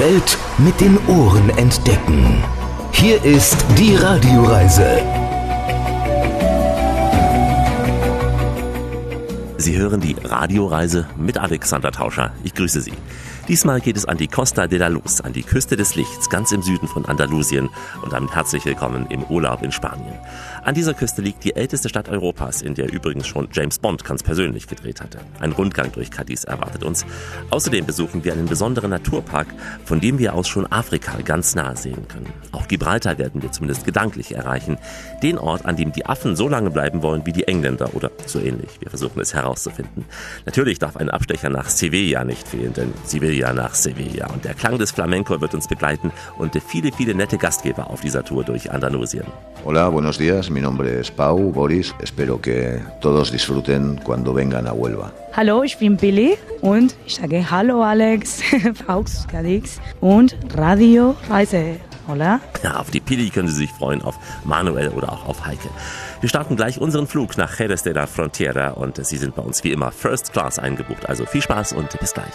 Welt mit den Ohren entdecken. Hier ist die Radioreise. Sie hören die Radioreise mit Alexander Tauscher. Ich grüße Sie. Diesmal geht es an die Costa de la Luz, an die Küste des Lichts, ganz im Süden von Andalusien und damit herzlich willkommen im Urlaub in Spanien. An dieser Küste liegt die älteste Stadt Europas, in der übrigens schon James Bond ganz persönlich gedreht hatte. Ein Rundgang durch Cadiz erwartet uns. Außerdem besuchen wir einen besonderen Naturpark, von dem wir aus schon Afrika ganz nah sehen können. Auch Gibraltar werden wir zumindest gedanklich erreichen. Den Ort, an dem die Affen so lange bleiben wollen wie die Engländer oder so ähnlich. Wir versuchen es herauszufinden. Natürlich darf ein Abstecher nach Sevilla nicht fehlen, denn Sevilla nach Sevilla. Und der Klang des Flamenco wird uns begleiten und viele, viele nette Gastgeber auf dieser Tour durch Andalusien. Hola, buenos días. Mi nombre es Pau, Boris. Espero que todos disfruten cuando vengan a Huelva. Hallo, ich bin Billy und ich sage Hallo Alex, Faux Cadix und Radio Reise. Hola. Ja, auf die Pili können Sie sich freuen, auf Manuel oder auch auf Heike. Wir starten gleich unseren Flug nach Jerez de la Frontera und Sie sind bei uns wie immer First Class eingebucht. Also viel Spaß und bis gleich.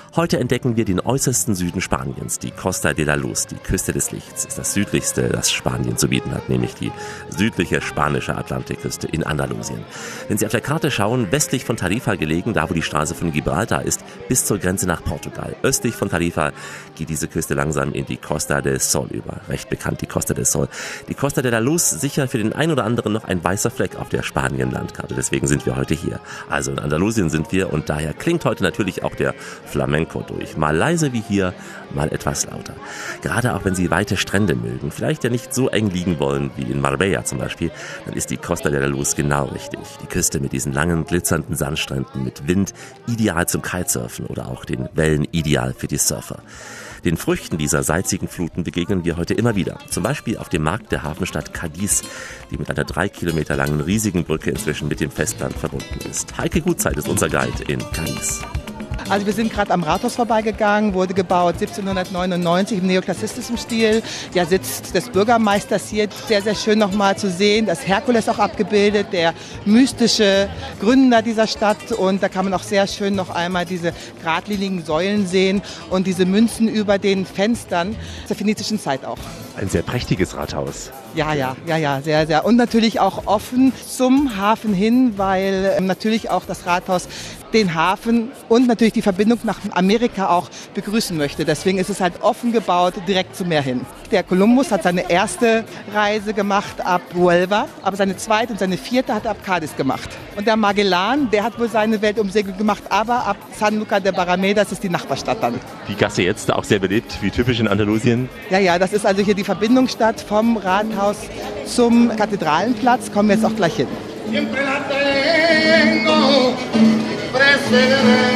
Heute entdecken wir den äußersten Süden Spaniens, die Costa de la Luz, die Küste des Lichts. Ist das südlichste, das Spanien zu bieten hat, nämlich die südliche spanische Atlantikküste in Andalusien. Wenn Sie auf der Karte schauen, westlich von Tarifa gelegen, da wo die Straße von Gibraltar ist, bis zur Grenze nach Portugal. Östlich von Tarifa geht diese Küste langsam in die Costa del Sol über. Recht bekannt, die Costa del Sol. Die Costa de la Luz sicher für den einen oder anderen noch ein weißer Fleck auf der Spanien-Landkarte. Deswegen sind wir heute hier. Also in Andalusien sind wir und daher klingt heute natürlich auch der Flamenco durch. Mal leise wie hier, mal etwas lauter. Gerade auch wenn Sie weite Strände mögen, vielleicht ja nicht so eng liegen wollen wie in Marbella zum Beispiel, dann ist die Costa de la Luz genau richtig. Die Küste mit diesen langen, glitzernden Sandstränden, mit Wind, ideal zum Kitesurfen oder auch den Wellen ideal für die Surfer. Den Früchten dieser salzigen Fluten begegnen wir heute immer wieder. Zum Beispiel auf dem Markt der Hafenstadt Cadiz, die mit einer drei Kilometer langen riesigen Brücke inzwischen mit dem Festland verbunden ist. Heike Gutzeit ist unser Guide in Cadiz. Also wir sind gerade am Rathaus vorbeigegangen, wurde gebaut 1799 im neoklassistischen Stil. Ja, Sitz des Bürgermeisters hier, sehr, sehr schön nochmal zu sehen. Das Herkules auch abgebildet, der mystische Gründer dieser Stadt. Und da kann man auch sehr schön noch einmal diese geradlinigen Säulen sehen und diese Münzen über den Fenstern der phönizischen Zeit auch. Ein sehr prächtiges Rathaus. Ja, ja, ja, ja, sehr, sehr. Und natürlich auch offen zum Hafen hin, weil ähm, natürlich auch das Rathaus den Hafen und natürlich die Verbindung nach Amerika auch begrüßen möchte. Deswegen ist es halt offen gebaut, direkt zum Meer hin. Der Kolumbus hat seine erste Reise gemacht ab Huelva, aber seine zweite und seine vierte hat er ab Cadiz gemacht. Und der Magellan, der hat wohl seine Weltumsegelung gemacht, aber ab San Luca de Barrameda, das ist die Nachbarstadt dann. Die Gasse jetzt auch sehr beliebt, wie typisch in Andalusien? Ja, ja, das ist also hier die Verbindungsstadt vom Rathaus zum Kathedralenplatz. Kommen wir jetzt auch gleich hin. siempre la tengo presente.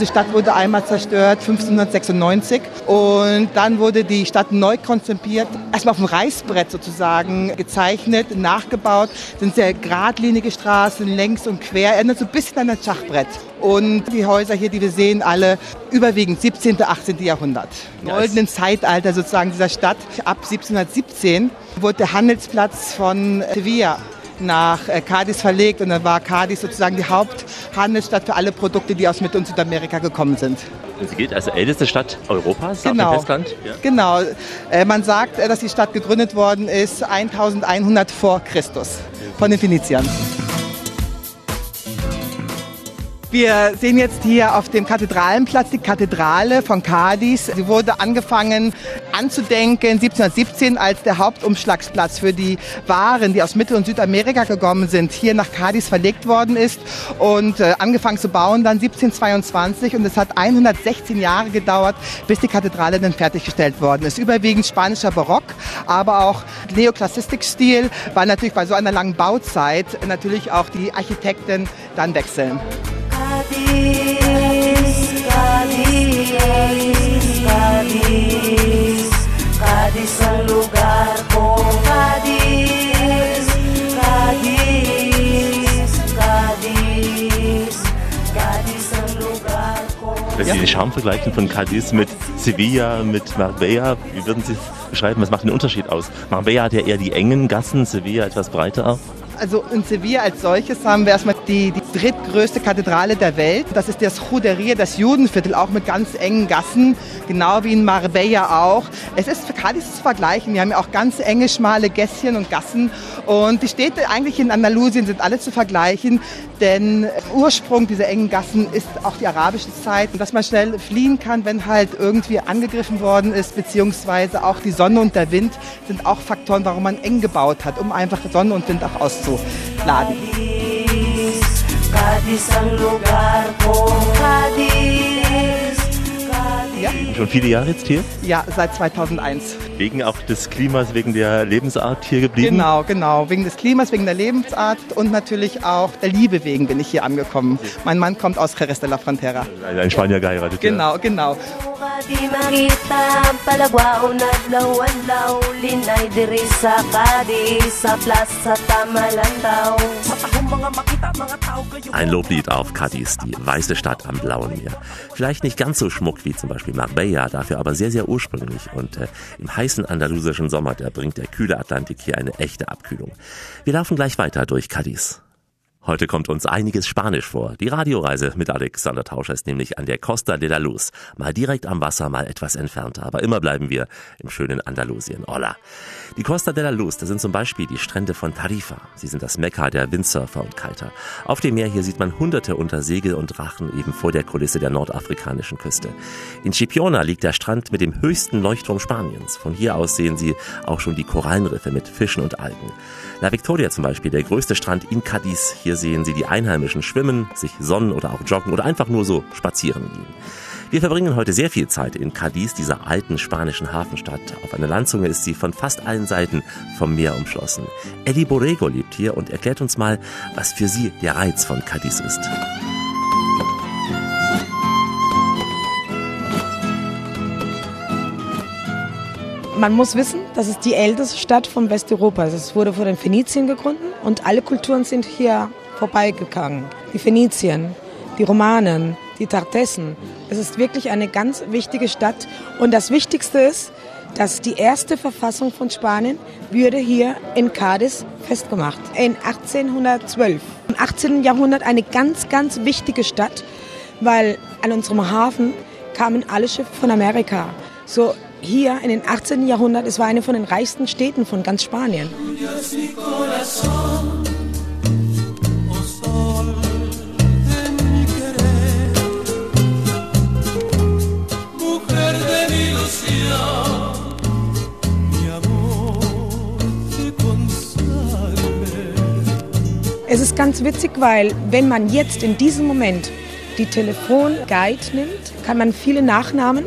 Diese Stadt wurde einmal zerstört, 1596. Und dann wurde die Stadt neu konzipiert, erstmal auf dem Reißbrett sozusagen gezeichnet, nachgebaut. Das sind sehr geradlinige Straßen, längs und quer, erinnert so ein bisschen an ein Schachbrett. Und die Häuser hier, die wir sehen, alle überwiegend 17., 18. Jahrhundert. Goldenen Zeitalter sozusagen dieser Stadt. Ab 1717 wurde der Handelsplatz von Sevilla nach äh, Cadiz verlegt und dann war Cadiz sozusagen die Haupthandelsstadt für alle Produkte, die aus Mittel- und Südamerika gekommen sind. Sie gilt als älteste Stadt Europas genau. auf dem Festland? Ja. Genau. Äh, man sagt, äh, dass die Stadt gegründet worden ist 1100 vor Christus von den Phöniziern. Wir sehen jetzt hier auf dem Kathedralenplatz die Kathedrale von Cadiz. Sie wurde angefangen anzudenken 1717, als der Hauptumschlagsplatz für die Waren, die aus Mittel- und Südamerika gekommen sind, hier nach Cadiz verlegt worden ist und äh, angefangen zu bauen dann 1722 und es hat 116 Jahre gedauert, bis die Kathedrale dann fertiggestellt worden ist. Überwiegend spanischer Barock, aber auch Neoklassistikstil, weil natürlich bei so einer langen Bauzeit natürlich auch die Architekten dann wechseln. Wenn Sie den Charme vergleichen von Cadiz mit Sevilla, mit Marbella, wie würden Sie beschreiben? Was macht den Unterschied aus? Marbella hat ja eher die engen Gassen, Sevilla etwas breiter. Also in Sevilla als solches haben wir erstmal die, die drittgrößte Kathedrale der Welt. Das ist das Juderia, das Judenviertel, auch mit ganz engen Gassen, genau wie in Marbella auch. Es ist für Cadiz zu vergleichen. Wir haben ja auch ganz enge, schmale Gässchen und Gassen. Und die Städte eigentlich in Andalusien sind alle zu vergleichen, denn Ursprung dieser engen Gassen ist auch die arabische Zeit. Dass man schnell fliehen kann, wenn halt irgendwie angegriffen worden ist, beziehungsweise auch die Sonne und der Wind sind auch Faktoren, warum man eng gebaut hat, um einfach Sonne und Wind auch auszuhalten laden. Cadiz ang lugar ko Cadiz Ja. Schon viele Jahre jetzt hier? ja, seit 2001. Wegen auch des Klimas, wegen der Lebensart hier geblieben? Genau, genau. Wegen des Klimas, wegen der Lebensart und natürlich auch der Liebe wegen bin ich hier angekommen. Mein Mann kommt aus Jerez de la Frontera. Ein Spanier geheiratet. ja. Genau, genau. Di makita ang palagwaon adlaw-adlaw Linay diri sa Cadiz Sa plaza Tamalandaw Ein Loblied auf Cadiz, die weiße Stadt am blauen Meer. Vielleicht nicht ganz so schmuck wie zum Beispiel Marbella, dafür aber sehr, sehr ursprünglich. Und äh, im heißen andalusischen Sommer, da bringt der kühle Atlantik hier eine echte Abkühlung. Wir laufen gleich weiter durch Cadiz. Heute kommt uns einiges Spanisch vor. Die Radioreise mit Alexander Tauscher ist nämlich an der Costa de la Luz. Mal direkt am Wasser, mal etwas entfernter. Aber immer bleiben wir im schönen Andalusien. Hola. Die Costa de la Luz, das sind zum Beispiel die Strände von Tarifa. Sie sind das Mekka der Windsurfer und Kiter. Auf dem Meer hier sieht man Hunderte unter Segel und Drachen eben vor der Kulisse der nordafrikanischen Küste. In Chipiona liegt der Strand mit dem höchsten Leuchtturm Spaniens. Von hier aus sehen Sie auch schon die Korallenriffe mit Fischen und Algen. La Victoria zum Beispiel, der größte Strand in Cadiz. Hier sehen Sie die Einheimischen schwimmen, sich sonnen oder auch joggen oder einfach nur so spazieren gehen. Wir verbringen heute sehr viel Zeit in Cadiz, dieser alten spanischen Hafenstadt. Auf einer Landzunge ist sie von fast allen Seiten vom Meer umschlossen. Eddie Borrego lebt hier und erklärt uns mal, was für sie der Reiz von Cadiz ist. Man muss wissen, das ist die älteste Stadt von Westeuropa. Es wurde von den Phönizien gegründet und alle Kulturen sind hier vorbeigegangen. Die Phönizien, die Romanen, die Tartessen. Es ist wirklich eine ganz wichtige Stadt. Und das Wichtigste ist, dass die erste Verfassung von Spanien wurde hier in Cadiz festgemacht. In 1812. Im 18. Jahrhundert eine ganz, ganz wichtige Stadt, weil an unserem Hafen kamen alle Schiffe von Amerika. So hier in den 18. Jahrhundert, es war eine von den reichsten Städten von ganz Spanien. Es ist ganz witzig, weil wenn man jetzt in diesem Moment die Telefonguide nimmt, kann man viele Nachnamen,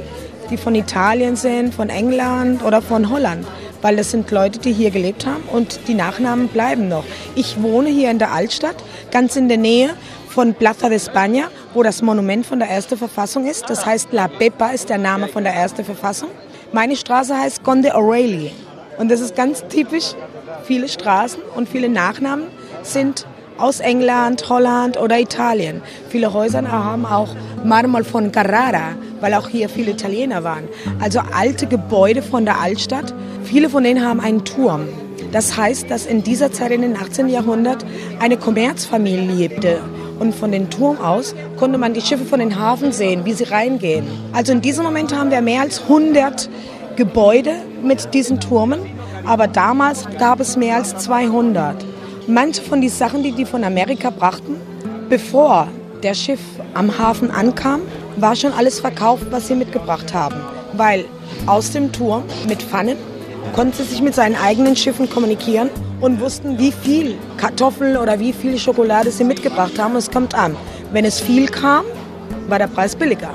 die von Italien sind, von England oder von Holland, weil das sind Leute, die hier gelebt haben und die Nachnamen bleiben noch. Ich wohne hier in der Altstadt, ganz in der Nähe von Plaza de España, wo das Monument von der ersten Verfassung ist. Das heißt, La Pepa ist der Name von der ersten Verfassung. Meine Straße heißt Conde O'Reilly. Und das ist ganz typisch. Viele Straßen und viele Nachnamen sind aus England, Holland oder Italien. Viele Häuser haben auch Marmor von Carrara, weil auch hier viele Italiener waren. Also alte Gebäude von der Altstadt. Viele von denen haben einen Turm. Das heißt, dass in dieser Zeit, in den 18. Jahrhundert, eine Kommerzfamilie lebte. Und von dem Turm aus konnte man die Schiffe von den Hafen sehen, wie sie reingehen. Also in diesem Moment haben wir mehr als 100 Gebäude mit diesen Turmen. Aber damals gab es mehr als 200. Manche von den Sachen, die die von Amerika brachten, bevor der Schiff am Hafen ankam, war schon alles verkauft, was sie mitgebracht haben. Weil aus dem Turm mit Pfannen konnten sie sich mit seinen eigenen Schiffen kommunizieren und wussten, wie viel Kartoffel oder wie viel Schokolade sie mitgebracht haben. Es kommt an. Wenn es viel kam, war der Preis billiger.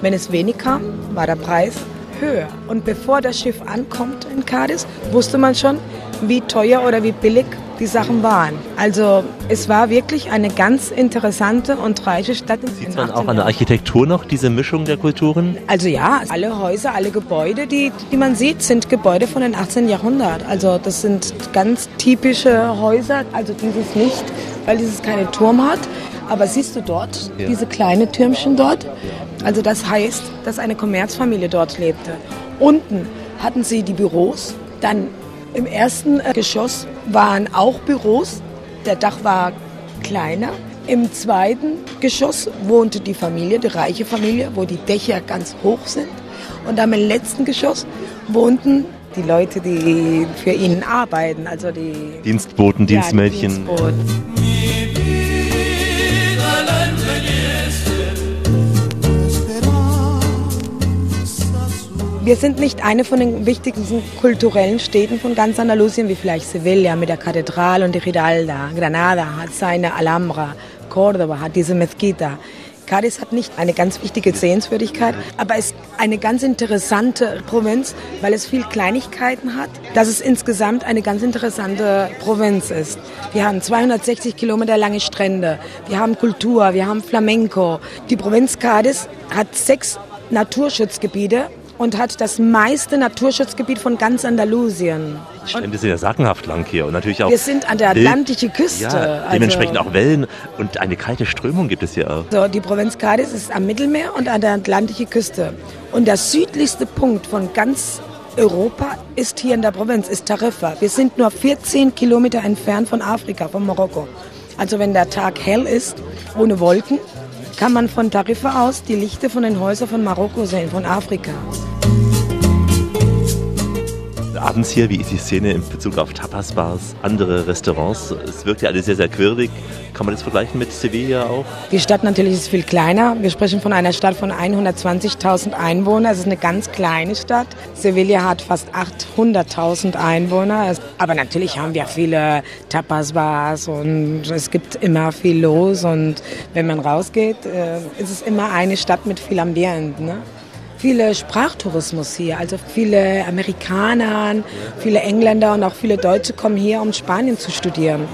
Wenn es wenig kam, war der Preis höher. Und bevor das Schiff ankommt in Cadiz, wusste man schon, wie teuer oder wie billig die Sachen waren. Also es war wirklich eine ganz interessante und reiche Stadt. Sieht man auch an der Architektur noch diese Mischung der Kulturen? Also ja, alle Häuser, alle Gebäude, die, die man sieht, sind Gebäude von den 18. Jahrhundert. Also das sind ganz typische Häuser. Also dieses nicht, weil dieses keinen Turm hat. Aber siehst du dort, Ja. diese kleine Türmchen dort? Also das heißt, dass eine Kommerzfamilie dort lebte. Unten hatten sie die Büros, dann im ersten äh, Geschoss waren auch Büros, der Dach war kleiner. Im zweiten Geschoss wohnte die Familie, die reiche Familie, wo die Dächer ganz hoch sind. Und am letzten Geschoss wohnten die Leute, die für ihn arbeiten, also die Dienstboten, ja, die Dienstmädchen. Dienstboten. Wir sind nicht eine von den wichtigsten kulturellen Städten von ganz Andalusien, wie vielleicht Sevilla mit der Kathedrale und die Giralda. Granada hat seine Alhambra, Córdoba hat diese Mezquita. Cádiz hat nicht eine ganz wichtige Sehenswürdigkeit, aber ist eine ganz interessante Provinz, weil es viel Kleinigkeiten hat, dass es insgesamt eine ganz interessante Provinz ist. Wir haben 260 Kilometer lange Strände, wir haben Kultur, wir haben Flamenco. Die Provinz Cádiz hat sechs Naturschutzgebiete und hat das meiste Naturschutzgebiet von ganz Andalusien. Strände sind ja sagenhaft lang hier und natürlich auch. Wir sind an der atlantischen Küste. Ja, also- dementsprechend auch Wellen und eine kalte Strömung gibt es hier auch. So, die Provinz Cádiz ist am Mittelmeer und an der atlantischen Küste. Und der südlichste Punkt von ganz Europa ist hier in der Provinz, ist Tarifa. Wir sind nur 14 Kilometer entfernt von Afrika, von Marokko. Also wenn der Tag hell ist, ohne Wolken, kann man von Tarifa aus die Lichter von den Häusern von Marokko sehen, von Afrika. Abends hier, wie ist die Szene in Bezug auf Tapas-Bars, andere Restaurants? Es wirkt ja alles sehr, sehr quirlig. Kann man das vergleichen mit Sevilla auch? Die Stadt natürlich ist viel kleiner. Wir sprechen von einer Stadt von 120.000 Einwohnern. Es ist eine ganz kleine Stadt. Sevilla hat fast 800.000 Einwohner. Aber natürlich haben wir viele Tapas-Bars und es gibt immer viel los. Und wenn man rausgeht, äh, ist es immer eine Stadt mit viel Ambiente. Ne? Viele Sprachtourismus hier, also viele Amerikaner, viele Engländer und auch viele Deutsche kommen hier, um Spanien zu studieren.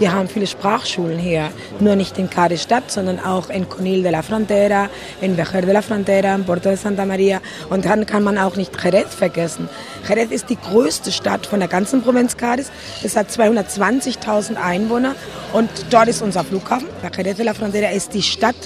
Wir haben viele Sprachschulen hier, nur nicht in Cádiz Stadt, sondern auch in Conil de la Frontera, in Vejer de la Frontera, in Porto de Santa Maria und dann kann man auch nicht Jerez vergessen. Jerez ist die größte Stadt von der ganzen Provinz Cádiz. Es hat 220.000 Einwohner und dort ist unser Flughafen. Jerez de la Frontera ist die Stadt,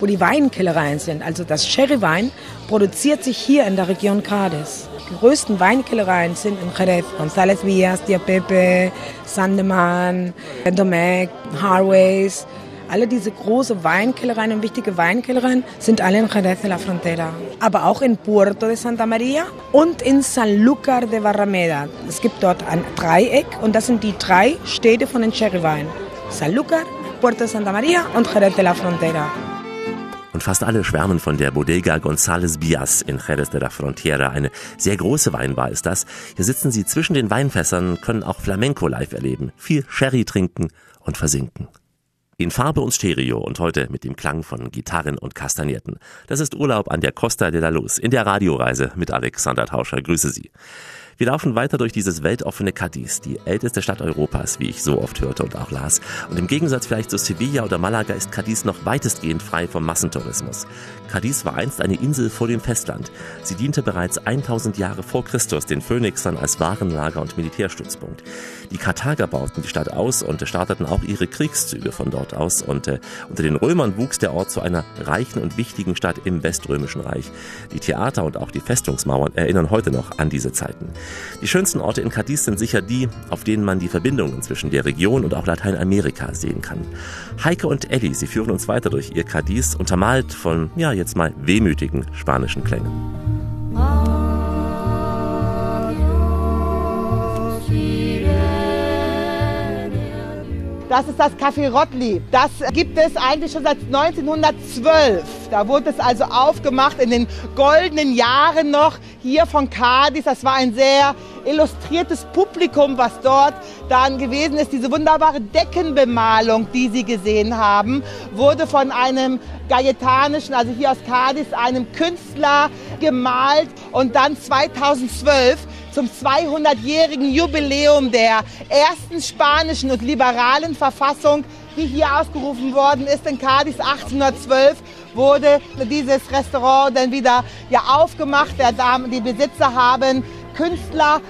wo die Weinkellereien sind. Also das Sherrywein produziert sich hier in der Region Cádiz. Die größten Weinkellereien sind in Jerez. González Villas, Dia Pepe, Sandeman, Domecq, Harways. Alle diese große Weinkellereien und wichtige Weinkellereien sind alle in Jerez de la Frontera. Aber auch in Puerto de Santa Maria und in Sanlúcar de Barrameda. Es gibt dort ein Dreieck und das sind die drei Städte von den Sherrywein. Sanlúcar, Puerto de Santa Maria und Jerez de la Frontera. Und fast alle schwärmen von der Bodega González Bias in Jerez de la Frontera. Eine sehr große Weinbar ist das. Hier sitzen sie zwischen den Weinfässern, können auch Flamenco live erleben, viel Sherry trinken und versinken. In Farbe und Stereo und heute mit dem Klang von Gitarren und Kastagnetten. Das ist Urlaub an der Costa de la Luz in der Radioreise mit Alexander Tauscher. Grüße Sie. Wir laufen weiter durch dieses weltoffene Cadiz, die älteste Stadt Europas, wie ich so oft hörte und auch las. Und im Gegensatz vielleicht zu Sevilla oder Malaga ist Cadiz noch weitestgehend frei vom Massentourismus. Cadiz war einst eine Insel vor dem Festland. Sie diente bereits 1000 Jahre vor Christus den Phönixern als Warenlager und Militärstützpunkt. Die Karthager bauten die Stadt aus und starteten auch ihre Kriegszüge von dort aus. Und äh, unter den Römern wuchs der Ort zu einer reichen und wichtigen Stadt im Weströmischen Reich. Die Theater und auch die Festungsmauern erinnern heute noch an diese Zeiten. Die schönsten Orte in Cadiz sind sicher die, auf denen man die Verbindungen zwischen der Region und auch Lateinamerika sehen kann. Heike und Elli, sie führen uns weiter durch ihr Cadiz, untermalt von, ja, jetzt mal wehmütigen spanischen Klängen. Das ist das Café Rottli. Das gibt es eigentlich schon seit 1912. Da wurde es also aufgemacht in den goldenen Jahren noch hier von Cadiz. Das war ein sehr illustriertes Publikum, was dort dann gewesen ist. Diese wunderbare Deckenbemalung, die Sie gesehen haben, wurde von einem gajetanischen, also hier aus Cadiz, einem Künstler gemalt und dann 2012 zum 200-jährigen Jubiläum der ersten spanischen und liberalen Verfassung, die hier ausgerufen worden ist in Cadiz 1812, wurde dieses Restaurant dann wieder ja, aufgemacht. Der die Besitzer haben Künstler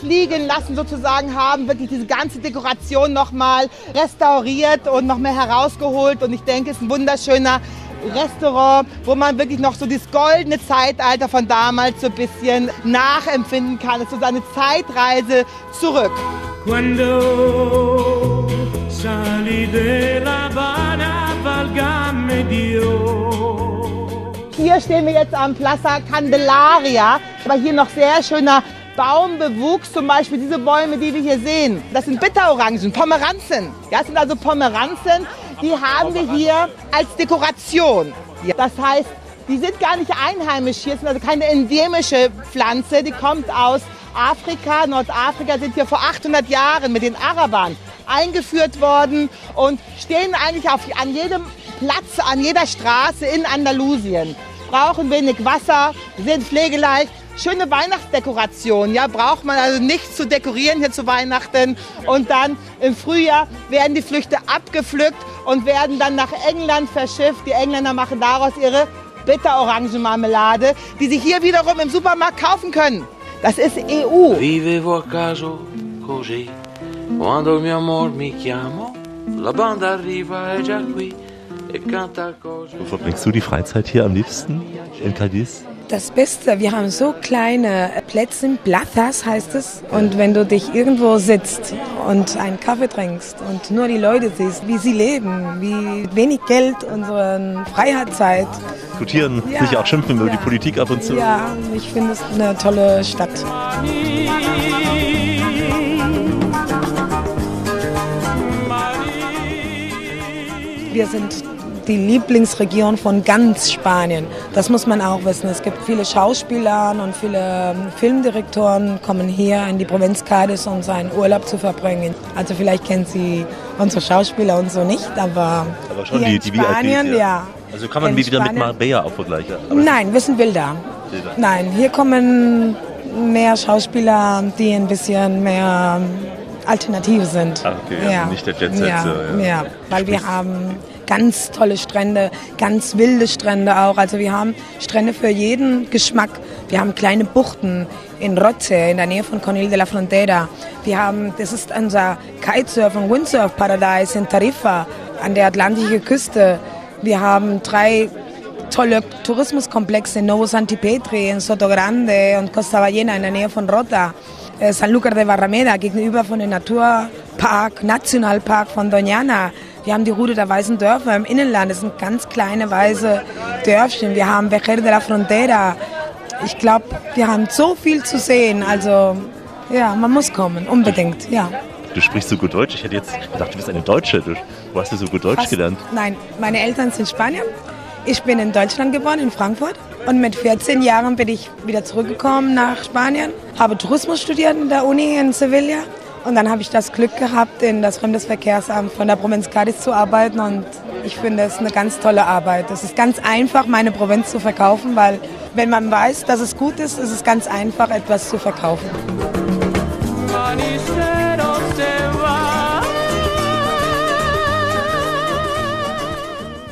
fliegen lassen sozusagen haben, wirklich diese ganze Dekoration nochmal restauriert und noch mehr herausgeholt. Und ich denke, es ist ein wunderschöner Restaurant, wo man wirklich noch so das goldene Zeitalter von damals so ein bisschen nachempfinden kann. Es ist so eine Zeitreise zurück. Quando Habana, valgame Dio. Hier stehen wir jetzt am Plaza Candelaria, aber hier noch sehr schöner Baumbewuchs, zum Beispiel diese Bäume, die wir hier sehen. Das sind Bitterorangen, Pomeranzen. Das sind also Pomeranzen, die haben wir hier als Dekoration. Das heißt, die sind gar nicht einheimisch hier, sind also keine endemische Pflanze, die kommt aus Afrika, Nordafrika, sind hier vor 800 Jahren mit den Arabern eingeführt worden und stehen eigentlich auf, an jedem Platz, an jeder Straße in Andalusien. Brauchen wenig Wasser, sind pflegeleicht, schöne Weihnachtsdekoration. Ja, braucht man also nichts zu dekorieren hier zu Weihnachten. Und dann im Frühjahr werden die Früchte abgepflückt und werden dann nach England verschifft. Die Engländer machen daraus ihre Bitterorangenmarmelade, die sie hier wiederum im Supermarkt kaufen können. Das ist EU. Vivevo a caso così, quando il mio amor mi chiamò, la banda arriva è già qui canta così. Wo verbringst du die Freizeit hier am liebsten? In Cadiz? Das Beste, wir haben so kleine Plätze, Plazas heißt es. Und wenn du dich irgendwo sitzt und einen Kaffee trinkst und nur die Leute siehst, wie sie leben, wie wenig Geld unsere Freizeit. Diskutieren, Ja. sich auch schimpfen über Ja. die Politik ab und zu. Ja, ich finde es eine tolle Stadt. Wir sind die Lieblingsregion von ganz Spanien. Das muss man auch wissen. Es gibt viele Schauspieler und viele ähm, Filmdirektoren kommen hier in die Provinz Cádiz, um seinen Urlaub zu verbringen. Also vielleicht kennen Sie unsere Schauspieler und so nicht, aber, Aber schon hier die, in die VIPs. Spanien, ja. Also kann man In wie wieder mit Spanien- Marbella auch vergleichen. Nein, wir sind Bilder. Bilder. Nein, hier kommen mehr Schauspieler, die ein bisschen mehr alternativ sind. Ah, okay, also nicht der Jet-Set, Ja, so, ja. ja. weil wir haben ganz tolle Strände, ganz wilde Strände auch. Also wir haben Strände für jeden Geschmack. Wir haben kleine Buchten in Roche, in der Nähe von Conil de la Frontera. Wir haben, das ist unser Kitesurf- und Windsurf-Paradies in Tarifa an der atlantischen Küste. Wir haben drei tolle Tourismuskomplexe in Novo Santipetri, in Sotogrande und Costa Ballena in der Nähe von Rota. Äh, Sanlúcar de Barrameda gegenüber von dem Naturpark, Nationalpark von Doñana. Wir haben die Route der weißen Dörfer im Innenland. Das sind ganz kleine weiße Dörfchen. Wir haben Vejer de la Frontera. Ich glaube, wir haben so viel zu sehen. Also ja, man muss kommen, unbedingt. Ja. Du sprichst so gut Deutsch. Ich hätte jetzt gedacht, du bist eine Deutsche. Du, wo hast du so gut Deutsch Fast- gelernt? Nein, meine Eltern sind Spanier. Ich bin in Deutschland geboren, in Frankfurt. Und mit 14 Jahren bin ich wieder zurückgekommen nach Spanien. Habe Tourismus studiert in der Uni in Sevilla. Und dann habe ich das Glück gehabt, in das Fremdesverkehrsamt von der Provinz Cádiz zu arbeiten. Und ich finde es eine ganz tolle Arbeit. Es ist ganz einfach, meine Provinz zu verkaufen, weil wenn man weiß, dass es gut ist, ist es ganz einfach, etwas zu verkaufen.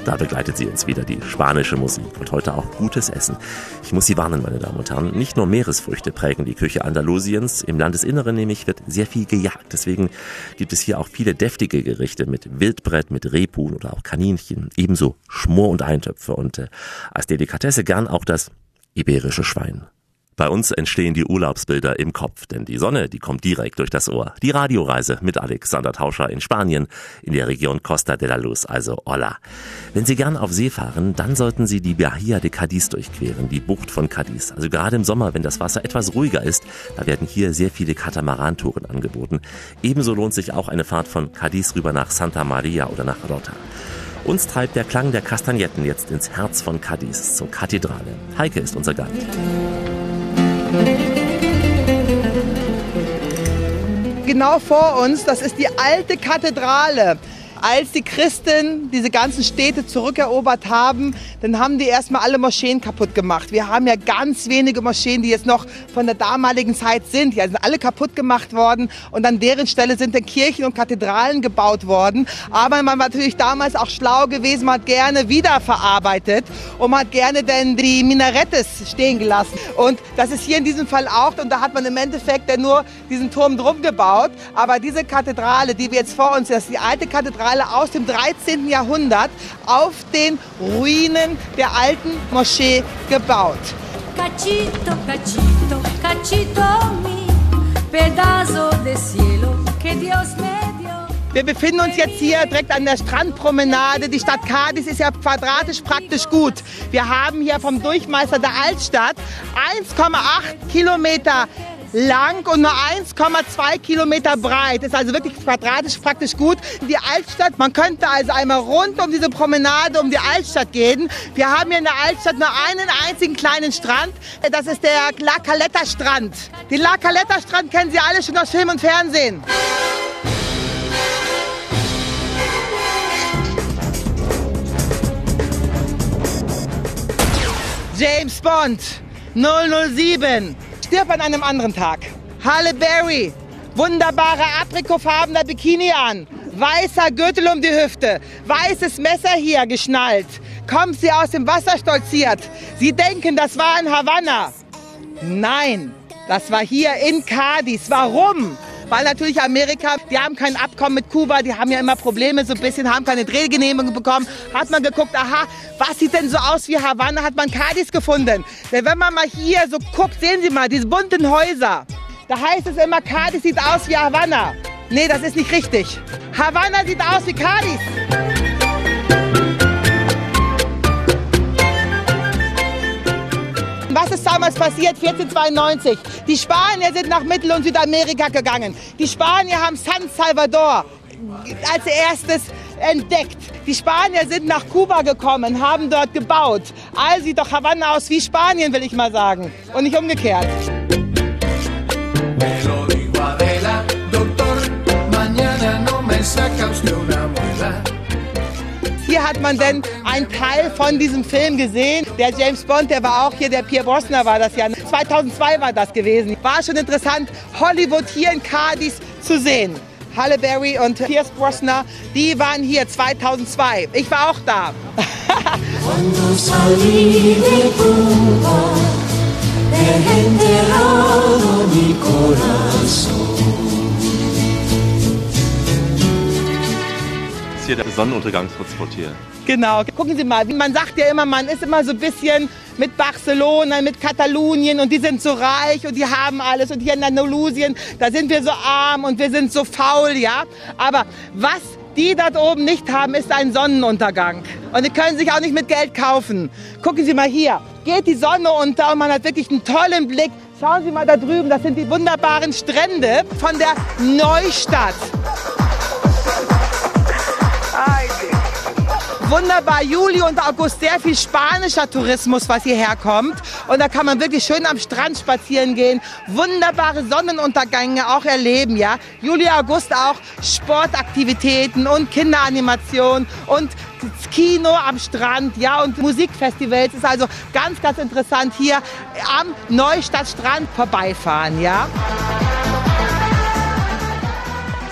Da begleitet sie uns wieder die spanische Musik und heute auch gutes Essen. Ich muss Sie warnen, meine Damen und Herren, nicht nur Meeresfrüchte prägen die Küche Andalusiens, im Landesinneren nämlich wird sehr viel gejagt. Deswegen gibt es hier auch viele deftige Gerichte mit Wildbrett, mit Rebhuhn oder auch Kaninchen, ebenso Schmor- und Eintöpfe und äh, als Delikatesse gern auch das iberische Schwein. Bei uns entstehen die Urlaubsbilder im Kopf, denn die Sonne, die kommt direkt durch das Ohr. Die Radioreise mit Alexander Tauscher in Spanien, in der Region Costa de la Luz, also Olla. Wenn Sie gern auf See fahren, dann sollten Sie die Bahia de Cadiz durchqueren, die Bucht von Cadiz. Also gerade im Sommer, wenn das Wasser etwas ruhiger ist, da werden hier sehr viele Katamaran-Touren angeboten. Ebenso lohnt sich auch eine Fahrt von Cadiz rüber nach Santa Maria oder nach Rota. Uns treibt der Klang der Kastagnetten jetzt ins Herz von Cadiz, zur Kathedrale. Heike ist unser Guide. Genau vor uns, das ist die alte Kathedrale. Als die Christen diese ganzen Städte zurückerobert haben, dann haben die erstmal alle Moscheen kaputt gemacht. Wir haben ja ganz wenige Moscheen, die jetzt noch von der damaligen Zeit sind. Die sind alle kaputt gemacht worden und an deren Stelle sind dann Kirchen und Kathedralen gebaut worden. Aber man war natürlich damals auch schlau gewesen, man hat gerne wiederverarbeitet und man hat gerne denn die Minarettes stehen gelassen. Und das ist hier in diesem Fall auch und da hat man im Endeffekt dann nur diesen Turm drum gebaut. Aber diese Kathedrale, die wir jetzt vor uns, das ist die alte Kathedrale aus dem 13. Jahrhundert auf den Ruinen der alten Moschee gebaut. Cachito, cachito, cachito mi, pedazo de cielo que Dios me. Wir befinden uns jetzt hier direkt an der Strandpromenade. Die Stadt Cadiz ist ja quadratisch praktisch gut. Wir haben hier vom Durchmesser der Altstadt 1,8 Kilometer lang und nur 1,2 Kilometer breit. Ist also wirklich quadratisch praktisch gut. Die Altstadt, man könnte also einmal rund um diese Promenade um die Altstadt gehen. Wir haben hier in der Altstadt nur einen einzigen kleinen Strand. Das ist der La Caleta Strand. Den La Caleta Strand kennen Sie alle schon aus Film und Fernsehen. James Bond 007 stirbt an einem anderen Tag. Halle Berry, wunderbarer aprikofarbener Bikini an, weißer Gürtel um die Hüfte, weißes Messer hier geschnallt, kommt sie aus dem Wasser stolziert. Sie denken, das war in Havanna. Nein, das war hier in Cadiz. Warum? Weil natürlich Amerika, die haben kein Abkommen mit Kuba, die haben ja immer Probleme so ein bisschen, haben keine Drehgenehmigung bekommen. Hat man geguckt, aha, was sieht denn so aus wie Havanna, hat man Cadiz gefunden. Denn wenn man mal hier so guckt, sehen Sie mal, diese bunten Häuser. Da heißt es immer, Cadiz sieht aus wie Havanna. Nee, das ist nicht richtig. Havanna sieht aus wie Cadiz. Was ist damals passiert? 1492. Die Spanier sind nach Mittel- und Südamerika gegangen. Die Spanier haben San Salvador als erstes entdeckt. Die Spanier sind nach Kuba gekommen, haben dort gebaut. Also sieht doch Havanna aus wie Spanien, will ich mal sagen. Und nicht umgekehrt. Me Hier hat man denn einen Teil von diesem Film gesehen. Der James Bond, der war auch hier, der Pierre Brosnan war das ja. 2002 war das gewesen. War schon interessant, Hollywood hier in Cadiz zu sehen. Halle Berry und Pierce Brosnan, die waren hier 2002. Ich war auch da. ist hier der Sonnenuntergangshotspot hier. Genau. Gucken Sie mal, man sagt ja immer, man ist immer so ein bisschen mit Barcelona, mit Katalonien und die sind so reich und die haben alles und hier in Andalusien, da sind wir so arm und wir sind so faul, ja. Aber was die dort oben nicht haben, ist ein Sonnenuntergang. Und die können sich auch nicht mit Geld kaufen. Gucken Sie mal hier, geht die Sonne unter und man hat wirklich einen tollen Blick. Schauen Sie mal da drüben, das sind die wunderbaren Strände von der Neustadt. Wunderbar, Juli und August, sehr viel spanischer Tourismus, was hierher kommt. Und da kann man wirklich schön am Strand spazieren gehen, wunderbare Sonnenuntergänge auch erleben, ja. Juli, August auch Sportaktivitäten und Kinderanimation und das Kino am Strand, ja, und Musikfestivals. Ist also ganz, ganz interessant hier am Neustadtstrand vorbeifahren, ja.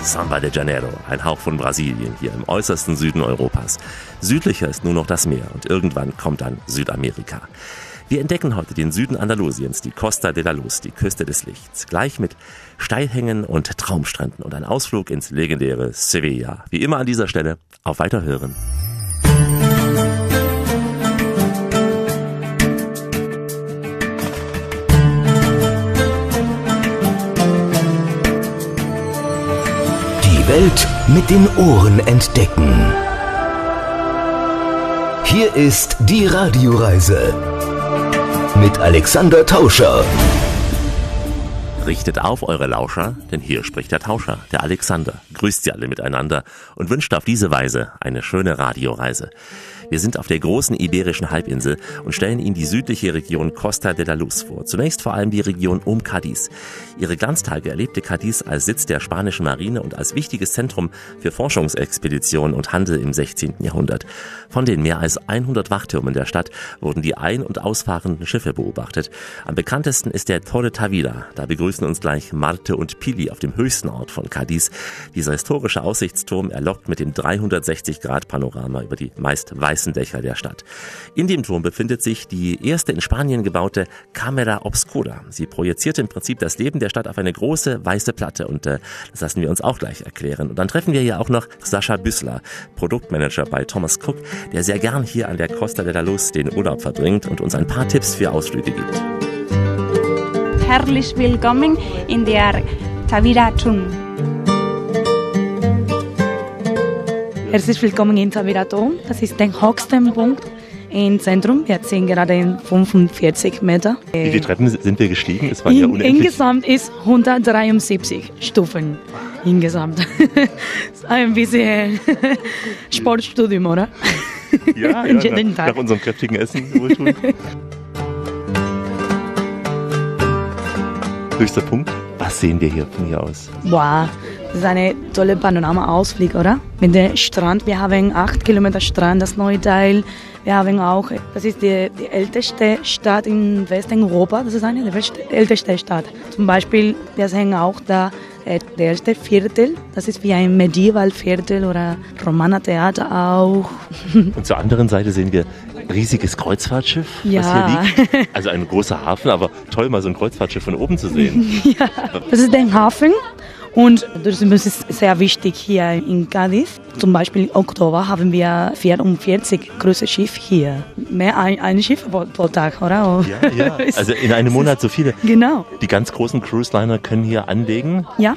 Samba de Janeiro, ein Hauch von Brasilien, hier im äußersten Süden Europas. Südlicher ist nur noch das Meer und irgendwann kommt dann Südamerika. Wir entdecken heute den Süden Andalusiens, die Costa de la Luz, die Küste des Lichts, gleich mit Steilhängen und Traumstränden und ein Ausflug ins legendäre Sevilla. Wie immer an dieser Stelle, auf Weiterhören. Welt mit den Ohren entdecken. Hier ist die Radioreise mit Alexander Tauscher. Richtet auf eure Lauscher, denn hier spricht der Tauscher, der Alexander, grüßt sie alle miteinander und wünscht auf diese Weise eine schöne Radioreise. Wir sind auf der großen iberischen Halbinsel und stellen Ihnen die südliche Region Costa de la Luz vor. Zunächst vor allem die Region um Cadiz. Ihre Glanztage erlebte Cadiz als Sitz der spanischen Marine und als wichtiges Zentrum für Forschungsexpeditionen und Handel im 16. Jahrhundert. Von den mehr als 100 Wachtürmen der Stadt wurden die ein- und ausfahrenden Schiffe beobachtet. Am bekanntesten ist der Torre Tavira. Da begrüßen uns gleich Marte und Pili auf dem höchsten Ort von Cadiz. Dieser historische Aussichtsturm erlockt mit dem 360-Grad-Panorama über die meist weißen Dächer der Stadt. In dem Turm befindet sich die erste in Spanien gebaute Camera Obscura. Sie projiziert im Prinzip das Leben der Stadt auf eine große weiße Platte und äh, das lassen wir uns auch gleich erklären. Und dann treffen wir hier auch noch Sascha Büssler, Produktmanager bei Thomas Cook, der sehr gern hier an der Costa de la Luz den Urlaub verbringt und uns ein paar Tipps für Ausflüge gibt. Herzlich willkommen in der Tavira Turm. Herzlich willkommen in Tavira Turm. Das ist der höchste Punkt im Zentrum. Wir sind gerade in 45 Meter. Wie viele Treppen sind wir gestiegen? Es waren ja In, unendlich. insgesamt ist 173 Stufen. Insgesamt. ist ein bisschen Sportstudium, oder? Ja, ja nach, nach unserem kräftigen Essen wohltun. Höchster Punkt. Was sehen wir hier von hier aus? Wow, das ist eine tolle Panorama-Ausflug, oder? Mit dem Strand. Wir haben acht Kilometer Strand, das neue Teil. Wir haben auch, das ist die, die älteste Stadt in Westeuropa. Das ist eine der best- älteste Stadt. Zum Beispiel, wir sehen auch da äh, der erste Viertel. Das ist wie ein Medieval-Viertel oder Romaner-Theater auch. Und zur anderen Seite sehen wir riesiges Kreuzfahrtschiff, Ja. was hier liegt. Also ein großer Hafen, aber toll mal so ein Kreuzfahrtschiff von oben zu sehen. ja, das ist der Hafen. Und Tourismus ist sehr wichtig hier in Cadiz. Zum Beispiel im Oktober haben wir 44 große Schiffe hier. Mehr ein, ein Schiff pro, Tag, oder? Ja, ja. Also in einem Monat so viele. Genau. Die ganz großen Cruise-Liner können hier anlegen. Ja.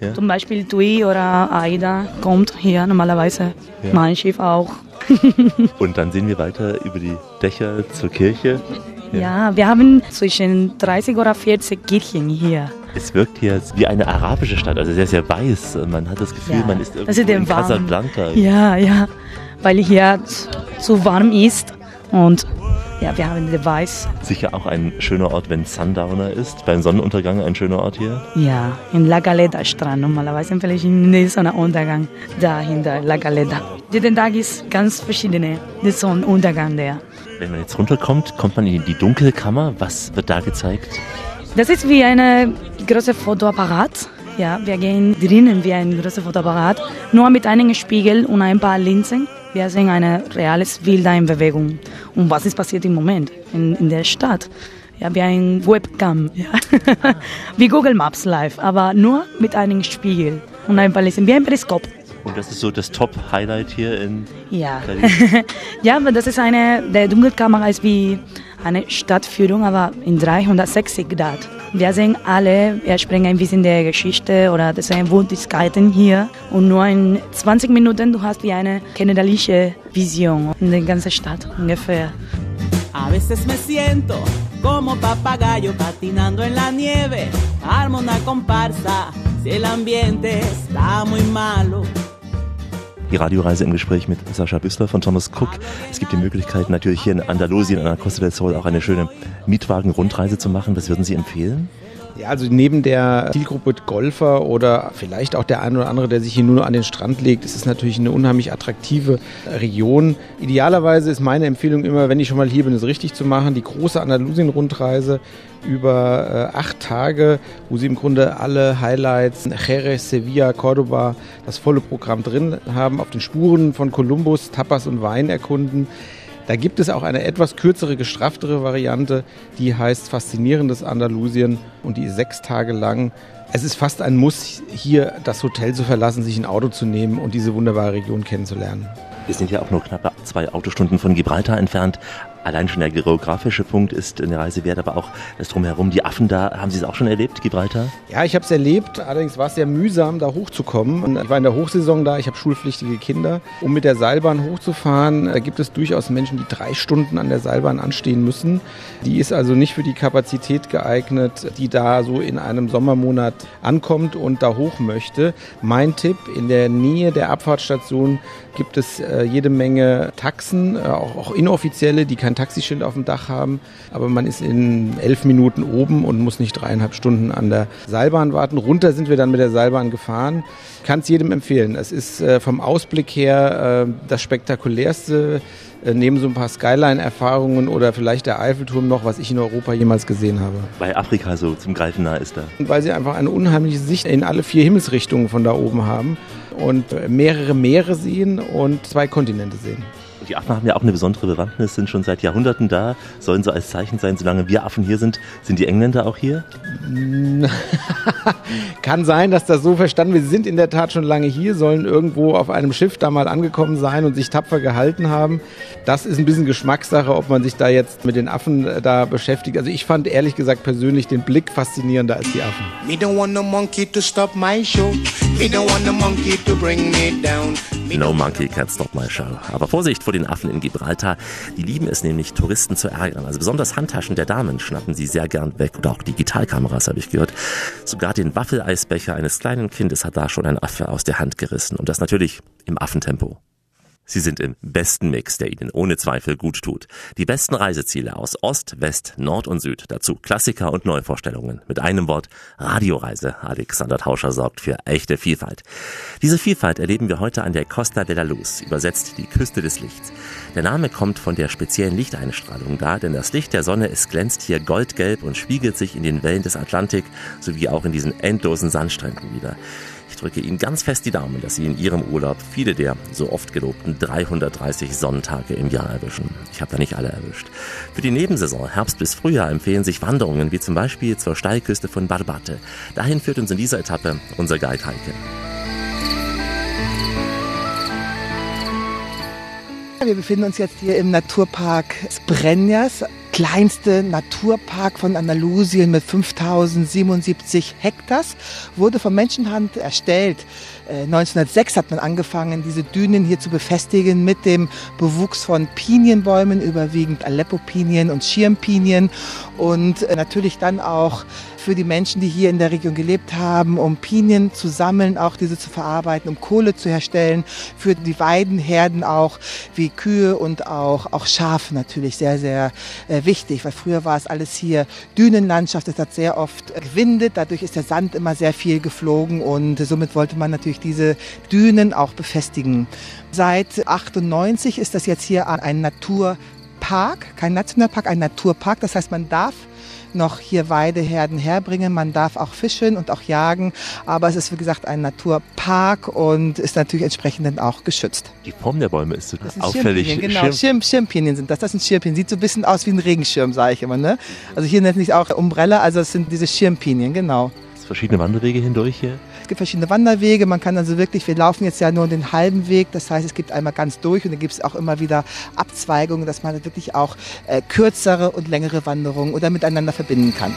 Ja. Zum Beispiel Tui oder Aida kommt hier normalerweise. Ja. Mein Schiff auch. Und dann sehen wir weiter über die Dächer zur Kirche. Ja. wir haben zwischen 30 oder 40 Kirchen hier. Es wirkt hier wie eine arabische Stadt, also sehr, sehr weiß. Man hat das Gefühl, Ja, man ist der in warm. Casablanca. Ja, ja, weil hier zu warm ist und ja, wir haben den Weiß. Sicher auch ein schöner Ort, wenn Sundowner ist. Beim Sonnenuntergang ein schöner Ort hier. Ja, in La Galeta Strand. Normalerweise vielleicht in der Sonnenuntergang dahinter, La Galeta. Jeden Tag ist ganz verschiedene der Sonnenuntergang der. Wenn man jetzt runterkommt, kommt man in die Dunkelkammer. Was wird da gezeigt? Das ist wie eine große Fotoapparat. Ja, wir gehen drinnen wie ein großer Fotoapparat, nur mit einem Spiegel und ein paar Linsen. Wir sehen ein reales Bild in Bewegung. Und was ist passiert im Moment in, in der Stadt? Ja, wie ein Webcam, ja. wie Google Maps live, aber nur mit einem Spiegel und ein paar Linsen, wie ein Periskop. Und das ist so das Top-Highlight hier in Ja. Cadiz. ja, aber das ist eine, der Dunkelkammer ist wie eine Stadtführung, aber in 360 Grad. Wir sehen alle, wir sprechen ein bisschen der Geschichte oder das sind Wohntätigkeiten hier und nur in 20 Minuten du hast wie eine generalische Vision in der ganzen Stadt ungefähr. A veces me siento como papagayo patinando en la nieve. Armo una comparsa si el ambiente está muy malo. Die Radioreise im Gespräch mit Sascha Büssler von Thomas Cook. Es gibt die Möglichkeit, natürlich hier in Andalusien, an der Costa del Sol, auch eine schöne Mietwagen-Rundreise zu machen. Was würden Sie empfehlen? Ja, also neben der Zielgruppe Golfer oder vielleicht auch der eine oder andere, der sich hier nur an den Strand legt, ist es natürlich eine unheimlich attraktive Region. Idealerweise ist meine Empfehlung immer, wenn ich schon mal hier bin, es richtig zu machen, die große Andalusien-Rundreise über äh, acht Tage, wo Sie im Grunde alle Highlights, Jerez, Sevilla, Cordoba, das volle Programm drin haben, auf den Spuren von Kolumbus, Tapas und Wein erkunden. Da gibt es auch eine etwas kürzere, gestrafftere Variante, die heißt Faszinierendes Andalusien und die ist sechs Tage lang. Es ist fast ein Muss, hier das Hotel zu verlassen, sich ein Auto zu nehmen und diese wunderbare Region kennenzulernen. Wir sind ja auch nur knappe zwei Autostunden von Gibraltar entfernt. Allein schon der geografische Punkt ist eine Reise wert, aber auch das Drumherum, die Affen da. Haben Sie es auch schon erlebt, Gibraltar? Ja, ich habe es erlebt. Allerdings war es sehr mühsam, da hochzukommen. Ich war in der Hochsaison da, ich habe schulpflichtige Kinder. Um mit der Seilbahn hochzufahren, da gibt es durchaus Menschen, die drei Stunden an der Seilbahn anstehen müssen. Die ist also nicht für die Kapazität geeignet, die da so in einem Sommermonat ankommt und da hoch möchte. Mein Tipp, in der Nähe der Abfahrtsstation gibt es äh, jede Menge Taxen, äh, auch, auch inoffizielle, die kein Taxischild auf dem Dach haben. Aber man ist in elf Minuten oben und muss nicht dreieinhalb Stunden an der Seilbahn warten. Runter sind wir dann mit der Seilbahn gefahren. Kann es jedem empfehlen. Es ist äh, vom Ausblick her äh, das spektakulärste äh, neben so ein paar Skyline-Erfahrungen oder vielleicht der Eiffelturm noch, was ich in Europa jemals gesehen habe. Bei Afrika so zum Greifen nah ist da. Und weil sie einfach eine unheimliche Sicht in alle vier Himmelsrichtungen von da oben haben und mehrere Meere sehen und zwei Kontinente sehen. Die Affen haben ja auch eine besondere Bewandtnis, sind schon seit Jahrhunderten da, sollen so als Zeichen sein, solange wir Affen hier sind. Sind die Engländer auch hier? Kann sein, dass das so verstanden wird. Sie sind in der Tat schon lange hier, sollen irgendwo auf einem Schiff da mal angekommen sein und sich tapfer gehalten haben. Das ist ein bisschen Geschmackssache, ob man sich da jetzt mit den Affen äh, da beschäftigt. Also ich fand ehrlich gesagt persönlich den Blick faszinierender als die Affen. Me don't want no monkey to stop my show. Me don't want no monkey to bring me down. No Monkey Can Stop My Show. Aber Vorsicht vor den Affen in Gibraltar. Die lieben es nämlich, Touristen zu ärgern. Also besonders Handtaschen der Damen schnappen sie sehr gern weg. Oder auch Digitalkameras, habe ich gehört. Sogar den Waffeleisbecher eines kleinen Kindes hat da schon ein Affe aus der Hand gerissen. Und das natürlich im Affentempo. Sie sind im besten Mix, der Ihnen ohne Zweifel gut tut. Die besten Reiseziele aus Ost, West, Nord und Süd. Dazu Klassiker und Neuvorstellungen. Mit einem Wort Radioreise. Alexander Tauscher sorgt für echte Vielfalt. Diese Vielfalt erleben wir heute an der Costa de la Luz, übersetzt die Küste des Lichts. Der Name kommt von der speziellen Lichteinstrahlung da, denn das Licht der Sonne, es glänzt hier goldgelb und spiegelt sich in den Wellen des Atlantik sowie auch in diesen endlosen Sandstränden wieder. Ich drücke Ihnen ganz fest die Daumen, dass Sie in Ihrem Urlaub viele der so oft gelobten 330 Sonnentage im Jahr erwischen. Ich habe da nicht alle erwischt. Für die Nebensaison, Herbst bis Frühjahr, empfehlen sich Wanderungen wie zum Beispiel zur Steilküste von Barbate. Dahin führt uns in dieser Etappe unser Guide Heike. Wir befinden uns jetzt hier im Naturpark Sbrenjas, kleinste Naturpark von Andalusien mit 5077 Hektars, wurde von Menschenhand erstellt. Äh, 1906 hat man angefangen, diese Dünen hier zu befestigen mit dem Bewuchs von Pinienbäumen, überwiegend Aleppo-Pinien und Schirmpinien und äh, natürlich dann auch für die Menschen, die hier in der Region gelebt haben, um Pinien zu sammeln, auch diese zu verarbeiten, um Kohle zu herstellen, für die Weidenherden auch, wie Kühe und auch, auch Schafe natürlich sehr, sehr äh, wichtig, weil früher war es alles hier Dünenlandschaft, es hat sehr oft gewindet, dadurch ist der Sand immer sehr viel geflogen und somit wollte man natürlich diese Dünen auch befestigen. Seit 98 ist das jetzt hier ein Naturpark, kein Nationalpark, ein Naturpark, das heißt man darf noch hier Weideherden herbringen. Man darf auch fischen und auch jagen, aber es ist wie gesagt ein Naturpark und ist natürlich entsprechend dann auch geschützt. Die Form der Bäume ist so Das auffällig. Schirmpinien, genau. Schirm, Schirmpinien sind das. Das sind Schirmpinien. Sieht so ein bisschen aus wie ein Regenschirm, sage ich immer. Ne? Also hier nennt sich auch Umbrella, also es sind diese Schirmpinien, genau. Verschiedene Wanderwege hindurch hier. Es gibt verschiedene Wanderwege. Man kann also wirklich, wir laufen jetzt ja nur den halben Weg. Das heißt, es gibt einmal ganz durch und dann gibt es auch immer wieder Abzweigungen, dass man wirklich auch äh, kürzere und längere Wanderungen oder miteinander verbinden kann.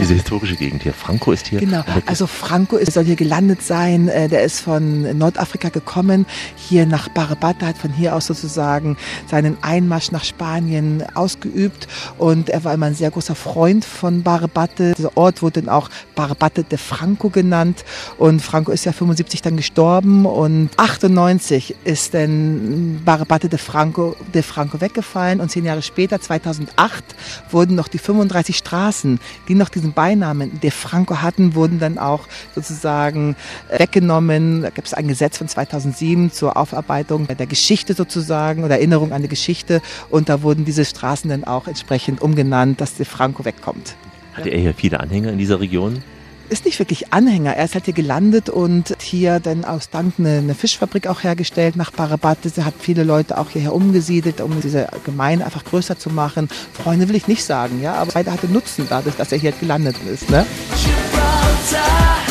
Diese historische Gegend hier. Franco ist hier. Genau, also Franco ist, soll hier gelandet sein. Äh, Der ist von Nordafrika gekommen, hier nach Barbata, hat von hier aus sozusagen seinen Einmarsch nach Spanien ausgeübt. Und er war immer ein sehr großer Freund von Barbate. Dieser Ort wurde dann auch Barbate de Franco genannt. Und Franco ist ja 75 dann gestorben. Und 98 ist dann Barbate de Franco, de Franco weggefallen. Und zehn Jahre später, 2008, wurden noch die 35 Straßen, die noch diesen Beinamen de Franco hatten, wurden dann auch sozusagen äh, weggenommen. Da gibt es ein Gesetz von 2007 zur Aufarbeitung der Geschichte sozusagen oder Erinnerung an die Geschichte. Und da wurden diese Straßen dann auch entsprechend umgenannt, dass de Franco wegkommt. Hatte er hier viele Anhänger in dieser Region? Ist nicht wirklich Anhänger. Er ist halt hier gelandet und hier dann aus Dank eine, eine Fischfabrik auch hergestellt nach Barabat. Er hat viele Leute auch hierher umgesiedelt, um diese Gemeinde einfach größer zu machen. Freunde will ich nicht sagen, ja, aber beide hatte Nutzen dadurch, dass er hier gelandet ist. Ne? Gibraltar,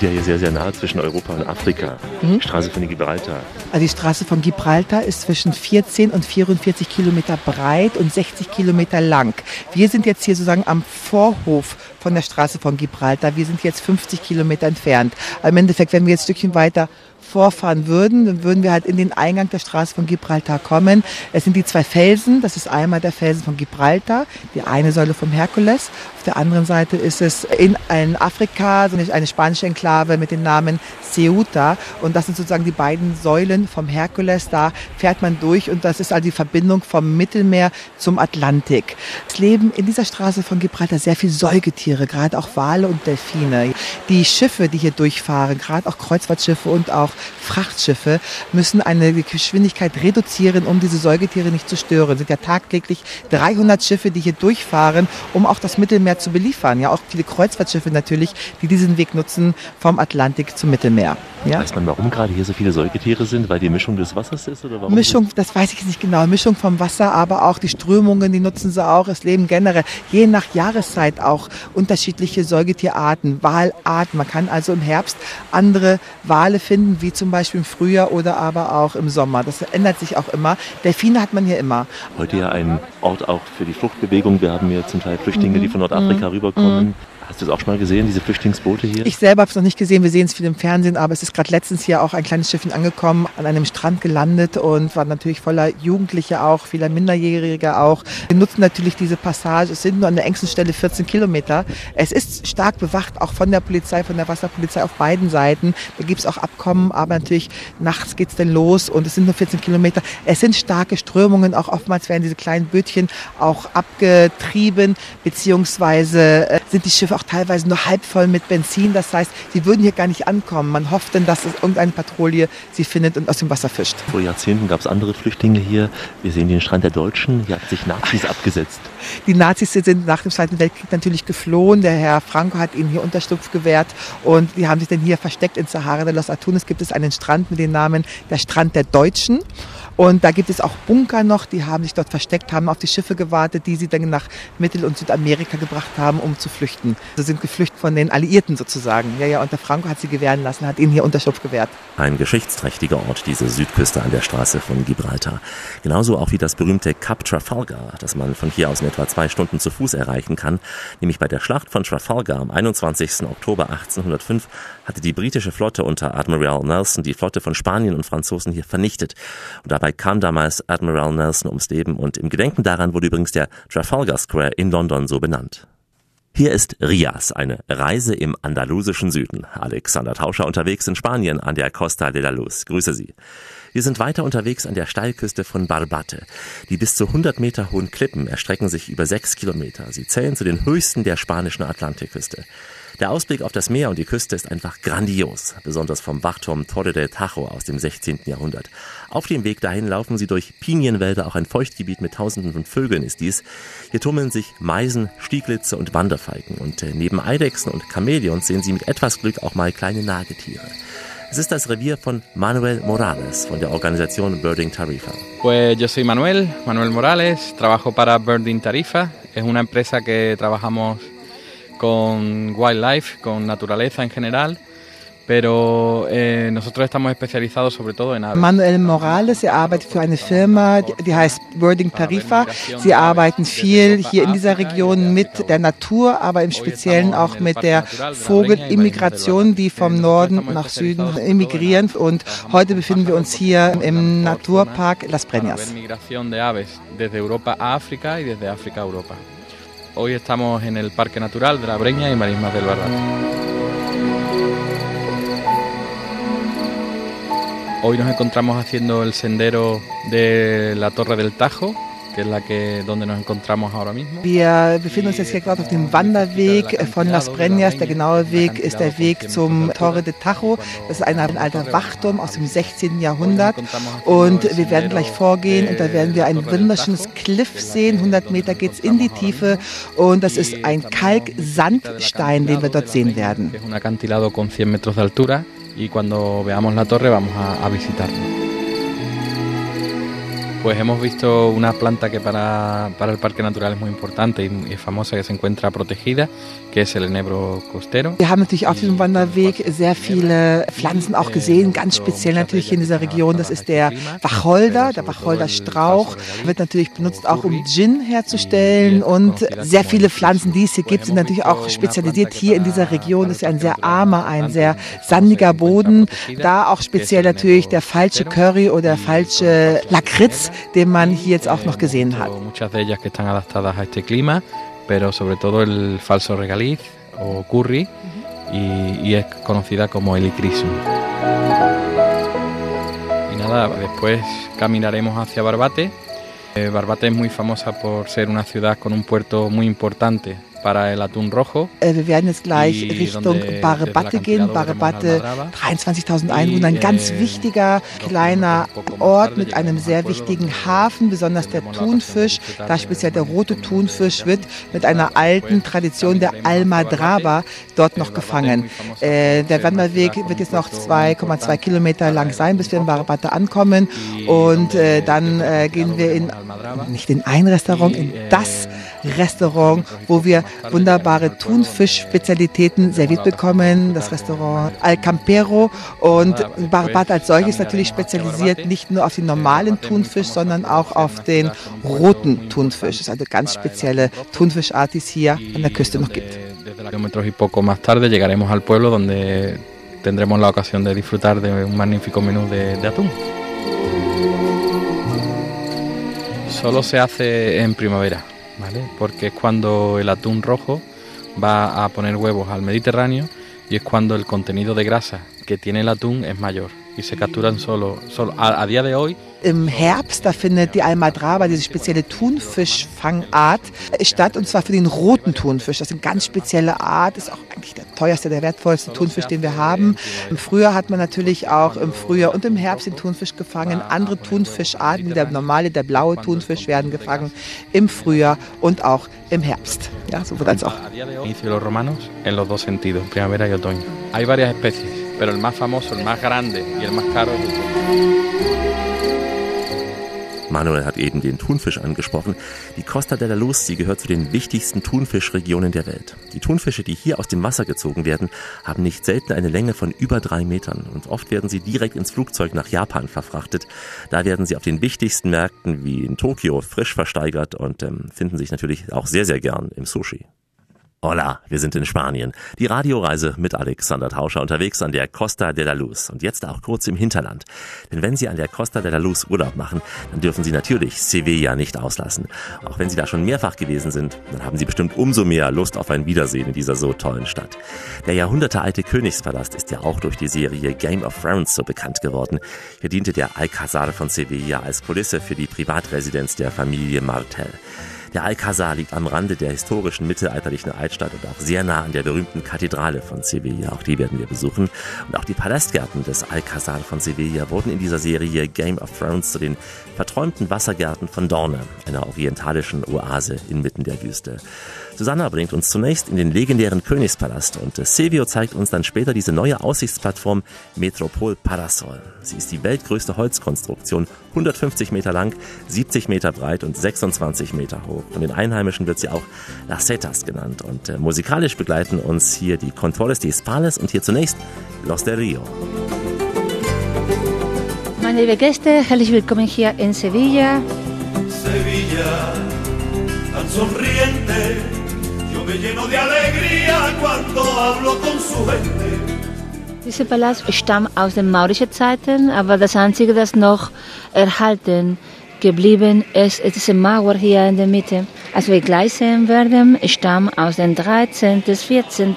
sind ja hier sehr, sehr nah zwischen Europa und Afrika. Mhm. Straße von Gibraltar. Also die Straße von Gibraltar ist zwischen 14 und 44 Kilometer breit und 60 Kilometer lang. Wir sind jetzt hier sozusagen am Vorhof von der Straße von Gibraltar. Wir sind jetzt 50 Kilometer entfernt. Aber Im Endeffekt, wenn wir jetzt ein Stückchen weiter vorfahren würden, dann würden wir halt in den Eingang der Straße von Gibraltar kommen. Es sind die zwei Felsen. Das ist einmal der Felsen von Gibraltar, die eine Säule vom Herkules. Auf der anderen Seite ist es in, Afrika eine spanische Enklave mit dem Namen Ceuta. Und das sind sozusagen die beiden Säulen vom Herkules. Da fährt man durch und das ist also die Verbindung vom Mittelmeer zum Atlantik. Es leben in dieser Straße von Gibraltar sehr viele Säugetiere, gerade auch Wale und Delfine. Die Schiffe, die hier durchfahren, gerade auch Kreuzfahrtschiffe und auch Frachtschiffe, müssen eine Geschwindigkeit reduzieren, um diese Säugetiere nicht zu stören. Es sind ja tagtäglich 300 Schiffe, die hier durchfahren, um auch das Mittelmeer zu beliefern. Ja, auch viele Kreuzfahrtschiffe natürlich, die diesen Weg nutzen vom Atlantik zum Mittelmeer. Ja? Weiß man, warum gerade hier so viele Säugetiere sind? Weil die Mischung des Wassers ist? Oder warum? Mischung, das weiß ich nicht genau. Mischung vom Wasser, aber auch die Strömungen, die nutzen sie auch. Es leben generell je nach Jahreszeit auch unterschiedliche Säugetierarten, Walarten. Man kann also im Herbst andere Wale finden, wie zum Beispiel im Frühjahr oder aber auch im Sommer. Das ändert sich auch immer. Delfine hat man hier immer. Heute ja ein Ort auch für die Fluchtbewegung. Wir haben hier zum Teil Flüchtlinge, die von Nordafrika Mhm. rüberkommen. Hast du das auch schon mal gesehen, diese Flüchtlingsboote hier? Ich selber habe es noch nicht gesehen, wir sehen es viel im Fernsehen, aber es ist gerade letztens hier auch ein kleines Schiffchen angekommen, an einem Strand gelandet und war natürlich voller Jugendliche auch, vieler Minderjährige auch. Wir nutzen natürlich diese Passage, es sind nur an der engsten Stelle 14 Kilometer. Es ist stark bewacht, auch von der Polizei, von der Wasserpolizei auf beiden Seiten. Da gibt es auch Abkommen, aber natürlich nachts geht es dann los und es sind nur 14 Kilometer. Es sind starke Strömungen, auch oftmals werden diese kleinen Bötchen auch abgetrieben, beziehungsweise äh, sind die Schiffe auch teilweise nur halb voll mit Benzin. Das heißt, sie würden hier gar nicht ankommen. Man hofft dann, dass es irgendeine Patrouille sie findet und aus dem Wasser fischt. Vor Jahrzehnten gab es andere Flüchtlinge hier. Wir sehen den Strand der Deutschen. Hier hat sich Nazis abgesetzt. Die Nazis sind nach dem Zweiten Weltkrieg natürlich geflohen. Der Herr Franco hat ihnen hier Unterschlupf gewährt und die haben sich dann hier versteckt in Sahara de los Atunes. Gibt es einen Strand mit dem Namen der Strand der Deutschen. Und da gibt es auch Bunker noch, die haben sich dort versteckt, haben auf die Schiffe gewartet, die sie dann nach Mittel- und Südamerika gebracht haben, um zu flüchten. Sie sind geflüchtet von den Alliierten sozusagen. Ja, ja, und der Franco hat sie gewähren lassen, hat ihnen hier Unterschlupf gewährt. Ein geschichtsträchtiger Ort, diese Südküste an der Straße von Gibraltar. Genauso auch wie das berühmte Cap Trafalgar, das man von hier aus in etwa zwei Stunden zu Fuß erreichen kann. Nämlich bei der Schlacht von Trafalgar am 21. Oktober 1805 hatte die britische Flotte unter Admiral Nelson die Flotte von Spanien und Franzosen hier vernichtet. Und dabei kam damals Admiral Nelson ums Leben und im Gedenken daran wurde übrigens der Trafalgar Square in London so benannt. Hier ist Rias, eine Reise im andalusischen Süden. Alexander Tauscher unterwegs in Spanien an der Costa de la Luz. Grüße Sie. Wir sind weiter unterwegs an der Steilküste von Barbate. Die bis zu 100 Meter hohen Klippen erstrecken sich über sechs Kilometer. Sie zählen zu den höchsten der spanischen Atlantikküste. Der Ausblick auf das Meer und die Küste ist einfach grandios, besonders vom Wachturm Torre del Tajo aus dem 16. Jahrhundert. Auf dem Weg dahin laufen sie durch Pinienwälder, auch ein Feuchtgebiet mit Tausenden von Vögeln ist dies. Hier tummeln sich Meisen, Stieglitze und Wanderfalken und äh, neben Eidechsen und Chamäleons sehen sie mit etwas Glück auch mal kleine Nagetiere. Es ist das Revier von Manuel Morales von der Organisation Birding Tarifa. Pues yo soy Manuel, Manuel Morales, trabajo para Birding Tarifa. Es una empresa que trabajamos con wildlife, con naturaleza en general, pero eh, nosotros estamos especializados sobre todo en aves. Manuel Morales, er arbeitet für eine Firma, die, heißt Birding Tarifa. Sie arbeiten viel hier in dieser Region mit der Natur, aber im Speziellen auch mit der Vogelimmigration, die vom Norden nach Süden immigrieren. Und heute befinden wir uns hier im Naturpark Las Breñas. Migración de aves desde Europa a África y desde África a Europa. Hoy estamos en el Parque Natural de la Breña y Marismas del Barbate. Hoy nos encontramos haciendo el sendero de la Torre del Tajo, que es la que donde nos encontramos ahora mismo. Wir befinden uns jetzt hier gerade auf dem Wanderweg von Las Breñas. Der genaue Weg ist der Weg zum Torre de Tajo. Das ist ein alter Wachturm aus dem 16. Jahrhundert. Und wir werden gleich vorgehen und da werden wir ein wunderschönes Cliff sehen. 100 Meter geht es in die Tiefe und das ist ein Kalksandstein, den wir dort sehen werden. Es un acantilado con 100 metros de altura y cuando veamos la torre vamos a, a visitarlo. Pues hemos visto una planta que para, para el Parque Natural es muy importante y, y famosa, que se encuentra protegida, que es el enebro costero. Wir haben natürlich auf diesem Wanderweg sehr viele Pflanzen auch gesehen, ganz speziell natürlich hier in dieser Region. Das ist der Wacholder, der Wacholderstrauch. Wird natürlich benutzt auch um Gin herzustellen und sehr viele Pflanzen, die es hier gibt, sind natürlich auch spezialisiert hier in dieser Region. Das ist ja ein sehr armer, ein sehr sandiger Boden. Da auch speziell natürlich der falsche Curry oder der falsche Lakritz, den man hier jetzt auch noch gesehen hat. Muchas de ellas que están adaptadas a este clima, pero sobre todo el falso regaliz o curry y, y es conocida como helicrisum. Y nada, después caminaremos hacia Barbate. Eh, Barbate es muy famosa por ser una ciudad con un puerto muy importante Äh, Wir werden jetzt gleich Richtung desde gehen. Madraba. 23.000 Einwohner, ein ganz wichtiger kleiner Ort mit einem sehr wichtigen Hafen, besonders der Thunfisch, da speziell der rote Thunfisch wird mit einer alten Tradition der Almadraba dort noch gefangen. Äh, der Wanderweg wird jetzt noch 2,2 Kilometer lang sein, bis wir in Barebate ankommen. Und äh, dann äh, gehen wir in nicht in ein Restaurant, in das Restaurant, wo wir wunderbare Thunfisch-Spezialitäten serviert bekommen. Das Restaurant Al Campero und Barabat als solches natürlich spezialisiert nicht nur auf den normalen Thunfisch, sondern auch auf den roten Thunfisch. Das ist also ganz spezielle Thunfischart, die es hier an der Küste noch gibt. Desde kilómetros y poco más tarde llegaremos al pueblo donde tendremos la ocasión de disfrutar de un magnífico menú. Solo se hace en primavera, ¿vale? Porque es cuando el atún rojo va a poner huevos al Mediterráneo y es cuando el contenido de grasa que tiene el atún es mayor y se capturan solo, solo a, a día de hoy Im Herbst, da findet die Almadraba, diese spezielle Thunfischfangart, statt, und zwar für den roten Thunfisch. Das ist eine ganz spezielle Art, ist auch eigentlich der teuerste, der wertvollste Thunfisch, den wir haben. Im Frühjahr hat man natürlich auch im Frühjahr und im Herbst den Thunfisch gefangen. Andere Thunfischarten, wie der normale, der blaue Thunfisch, werden gefangen im Frühjahr und auch im Herbst. Ja, so wird das auch. inicio los romanos en los dos sentidos, primavera y otoño. Hay varias especies, pero el más famoso, el más grande y el más caro es el. Manuel hat eben den Thunfisch angesprochen. Die Costa de la Luz, sie gehört zu den wichtigsten Thunfischregionen der Welt. Die Thunfische, die hier aus dem Wasser gezogen werden, haben nicht selten eine Länge von über drei Metern und oft werden sie direkt ins Flugzeug nach Japan verfrachtet. Da werden sie auf den wichtigsten Märkten wie in Tokio frisch versteigert und ähm, finden sich natürlich auch sehr, sehr gern im Sushi. Hola, wir sind in Spanien. Die Radioreise mit Alexander Tauscher unterwegs an der Costa de la Luz und jetzt auch kurz im Hinterland. Denn wenn Sie an der Costa de la Luz Urlaub machen, dann dürfen Sie natürlich Sevilla nicht auslassen. Auch wenn Sie da schon mehrfach gewesen sind, dann haben Sie bestimmt umso mehr Lust auf ein Wiedersehen in dieser so tollen Stadt. Der jahrhundertealte Königspalast ist ja auch durch die Serie Game of Thrones so bekannt geworden. Hier diente der Alcázar von Sevilla als Kulisse für die Privatresidenz der Familie Martel. Der Alcázar liegt am Rande der historischen mittelalterlichen Altstadt und auch sehr nah an der berühmten Kathedrale von Sevilla. Auch die werden wir besuchen. Und auch die Palastgärten des Alcázar von Sevilla wurden in dieser Serie Game of Thrones zu den verträumten Wassergärten von Dorne, einer orientalischen Oase inmitten der Wüste. Susanna bringt uns zunächst in den legendären Königspalast und Silvio zeigt uns dann später diese neue Aussichtsplattform Metropol Parasol. Sie ist die weltgrößte Holzkonstruktion, 150 Meter lang, 70 Meter breit und 26 Meter hoch. Von den Einheimischen wird sie auch Las Setas genannt und äh, musikalisch begleiten uns hier die Controles de Hispales und hier zunächst Los del Rio. Meine liebe Gäste, herzlich willkommen hier in Sevilla. Sevilla, tan sonriente, me lleno de alegría cuando hablo con su gente. Dieser Palast stammt aus den maurischen Zeiten, aber das Einzige, das noch erhalten geblieben ist, ist diese Mauer hier in der Mitte. Als wir gleich sehen werden, stammt aus dem 13., 14.,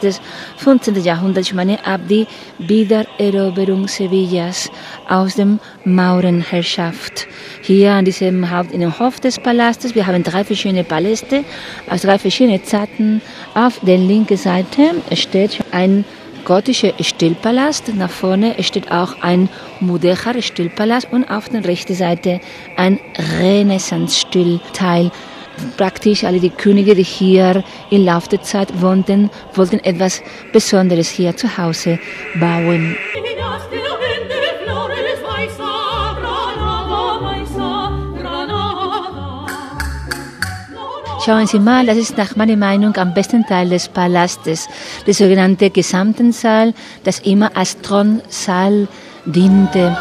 15. Jahrhundert, ich meine ab die Wiedereroberung Sevillas aus dem Maurenherrschaft. Hier an diesem Haupt, in dem Hof des Palastes, wir haben drei verschiedene Paläste aus drei verschiedenen Zeiten. Auf der linken Seite steht ein gotischer Stillpalast. Nach vorne steht auch ein Mudéjar Stillpalast und auf der rechten Seite ein Renaissance-Stillteil. Praktisch alle die Könige, die hier im Laufe der Zeit wohnten, wollten etwas Besonderes hier zu Hause bauen. Schauen Sie mal, das ist nach meiner Meinung am besten Teil des Palastes, der sogenannte gesamten Saal, das immer als Thronsaal diente.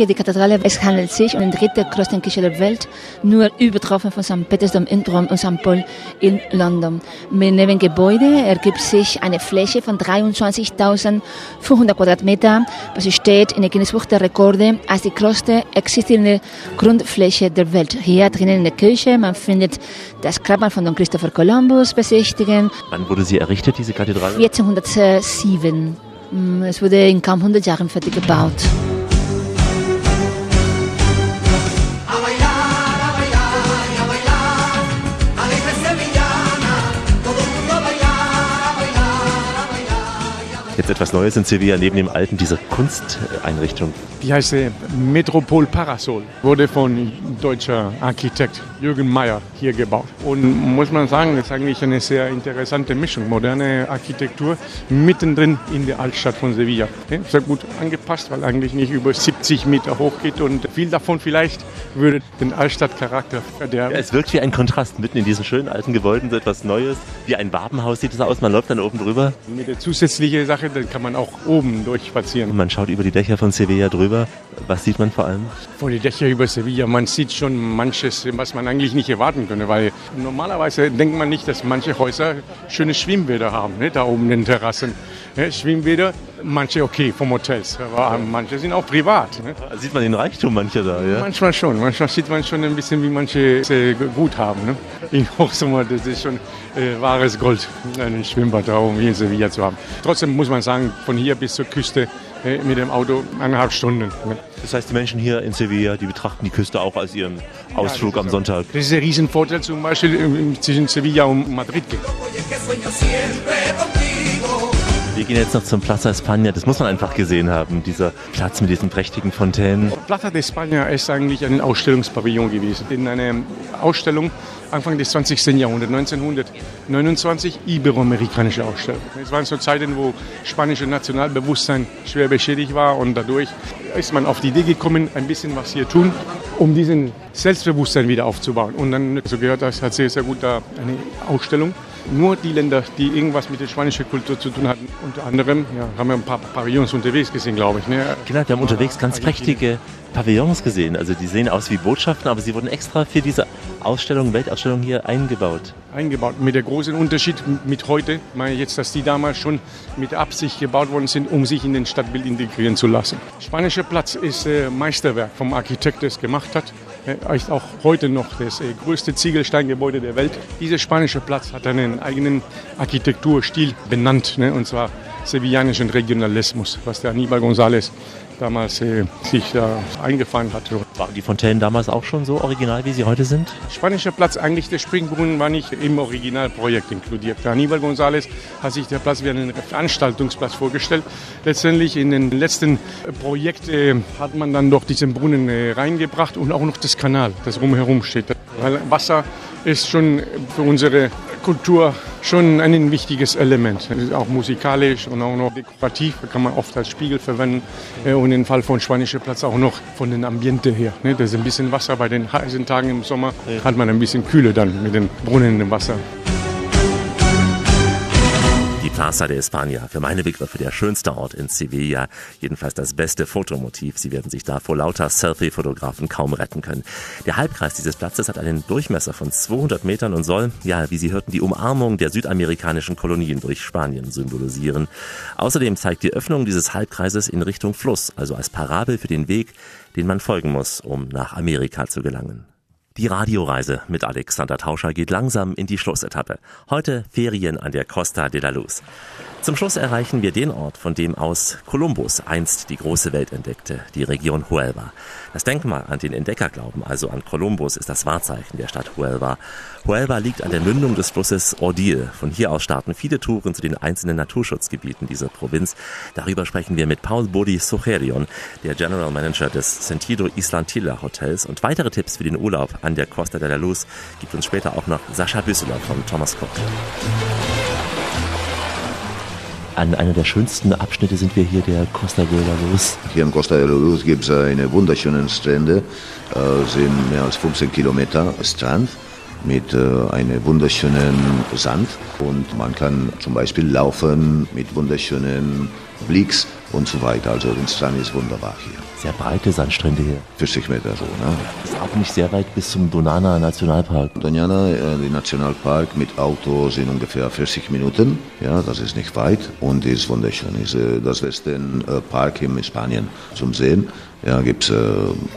Die Kathedrale, es handelt sich um die dritte größte Kirche der Welt, nur übertroffen von St. Petersdom in Rom und St. Paul in London. Mit dem Gebäude ergibt sich eine Fläche von 23.500 Quadratmeter, was steht in der Guinness-Buch der Rekorde als die größte existierende Grundfläche der Welt. Hier drinnen in der Kirche, man findet das Grabmal von Don Christopher Columbus besichtigen. Wann wurde sie errichtet, diese Kathedrale? 1407. Es wurde in kaum 100 Jahren fertig gebaut. Jetzt etwas Neues in Sevilla, neben dem alten, diese Kunsteinrichtung. Die heißt äh, Metropol Parasol, wurde von deutscher Architekt Jürgen Mayer hier gebaut. Und muss man sagen, das ist eigentlich eine sehr interessante Mischung. Moderne Architektur mittendrin in der Altstadt von Sevilla. Sehr gut angepasst, weil eigentlich nicht über 70 Meter hoch geht und viel davon vielleicht würde den Altstadtcharakter verderben. Ja, es wirkt wie ein Kontrast mitten in diesen schönen alten Gebäuden, so etwas Neues. Wie ein Wabenhaus sieht es aus, man läuft dann oben drüber. Mit der zusätzlichen Sache, dann kann man auch oben durchspazieren. Man schaut über die Dächer von Sevilla drüber. Was sieht man vor allem? Vor die Dächer über Sevilla, man sieht schon manches, was man eigentlich nicht erwarten könnte, weil normalerweise denkt man nicht, dass manche Häuser schöne Schwimmbäder haben, ne, da oben in den Terrassen. Ne, Schwimmbäder, manche okay vom Hotels, aber manche sind auch privat. Ne. Da sieht man den Reichtum mancher da, ja? Manchmal schon, manchmal sieht man schon ein bisschen, wie manche sehr gut haben. Ne? Im Hochsommer, das ist schon äh, wahres Gold, einen Schwimmbad da oben in Sevilla zu haben. Trotzdem muss man sagen, von hier bis zur Küste äh, mit dem Auto eineinhalb Stunden. Ne. Das heißt, die Menschen hier in Sevilla, die betrachten die Küste auch als ihren Ausflug ja, am Sonntag. Das ist ein Riesenvorteil zum Beispiel äh, zwischen Sevilla und Madrid. Wir gehen jetzt noch zum Plaza España. Das muss man einfach gesehen haben, dieser Platz mit diesen prächtigen Fontänen. Plaza de España ist eigentlich ein Ausstellungspavillon gewesen. In einer Ausstellung Anfang des 20. Jahrhunderts, 1929, iberoamerikanische Ausstellung. Es waren so Zeiten, wo spanische Nationalbewusstsein schwer beschädigt war und dadurch ist man auf die Idee gekommen, ein bisschen was hier tun, um diesen Selbstbewusstsein wieder aufzubauen. Und dann, so gehört das, hat sehr, sehr gut da eine Ausstellung nur die Länder, die irgendwas mit der spanischen Kultur zu tun hatten. Unter anderem ja, haben wir ein paar Pavillons unterwegs gesehen, glaube ich. Ne? Genau, wir haben unterwegs ganz prächtige Pavillons gesehen. Also die sehen aus wie Botschaften, aber sie wurden extra für diese Ausstellung, Weltausstellung hier eingebaut. Eingebaut. Mit der großen Unterschied mit heute, ich meine jetzt, dass die damals schon mit Absicht gebaut worden sind, um sich in den Stadtbild integrieren zu lassen. Spanischer Platz ist äh, Meisterwerk vom Architekt, der es gemacht hat. Er ist auch heute noch das äh, größte Ziegelsteingebäude der Welt. Dieser spanische Platz hat einen eigenen Architekturstil benannt, ne, und zwar sevillanischen Regionalismus, was der Aníbal González damals äh, sich äh, eingefahren hat. Waren die Fontänen damals auch schon so original, wie sie heute sind? Spanischer Platz, eigentlich der Springbrunnen war nicht im Originalprojekt inkludiert. Aníbal González hat sich der Platz wie einen Veranstaltungsplatz vorgestellt. Letztendlich in den letzten Projekt äh, hat man dann doch diesen Brunnen äh, reingebracht und auch noch das Kanal, das rumherum steht. Weil Wasser ist schon für unsere Kultur schon ein wichtiges Element. Auch musikalisch und auch noch dekorativ kann man oft als Spiegel verwenden. Äh, und im Fall von Spanischer Platz auch noch von den Ambiente her. Ne? Das ist ein bisschen Wasser bei den heißen Tagen im Sommer, hat man ein bisschen Kühle dann mit den Brunnen im Wasser. Die Plaza de España, für meine Begriffe der schönste Ort in Sevilla, jedenfalls das beste Fotomotiv. Sie werden sich da vor lauter Selfie-Fotografen kaum retten können. Der Halbkreis dieses Platzes hat einen Durchmesser von 200 Metern und soll, ja, wie Sie hörten, die Umarmung der südamerikanischen Kolonien durch Spanien symbolisieren. Außerdem zeigt die Öffnung dieses Halbkreises in Richtung Fluss, also als Parabel für den Weg, den man folgen muss, um nach Amerika zu gelangen. Die Radioreise mit Alexander Tauscher geht langsam in die Schlussetappe. Heute Ferien an der Costa de la Luz. Zum Schluss erreichen wir den Ort, von dem aus Kolumbus einst die große Welt entdeckte, die Region Huelva. Das Denkmal an den Entdeckerglauben, also an Kolumbus, ist das Wahrzeichen der Stadt Huelva. Huelva liegt an der Mündung des Flusses Ordil. Von hier aus starten viele Touren zu den einzelnen Naturschutzgebieten dieser Provinz. Darüber sprechen wir mit Paul Bodi Socherion, der General Manager des Sentido Islantilla Hotels. Und weitere Tipps für den Urlaub an der Costa de la Luz gibt uns später auch noch Sascha Büsseler von Thomas Cook. An einer der schönsten Abschnitte sind wir hier, der Costa de la Luz. Hier am Costa de la Luz gibt es eine wunderschöne Strände, äh, sind mehr als 15 Kilometer Strand mit äh, einem wunderschönen Sand und man kann zum Beispiel laufen mit wunderschönen Blicks und so weiter. Also der Strand ist wunderbar hier. Sehr breite Sandstrände hier. 40 Meter so. Ne? Ist auch nicht sehr weit bis zum Donana Nationalpark. Donana, äh, der Nationalpark mit Auto sind ungefähr 40 Minuten. Ja, das ist nicht weit und ist wunderschön. Ist äh, das letzte äh, Park in Spanien zum Sehen. Ja, gibt es äh,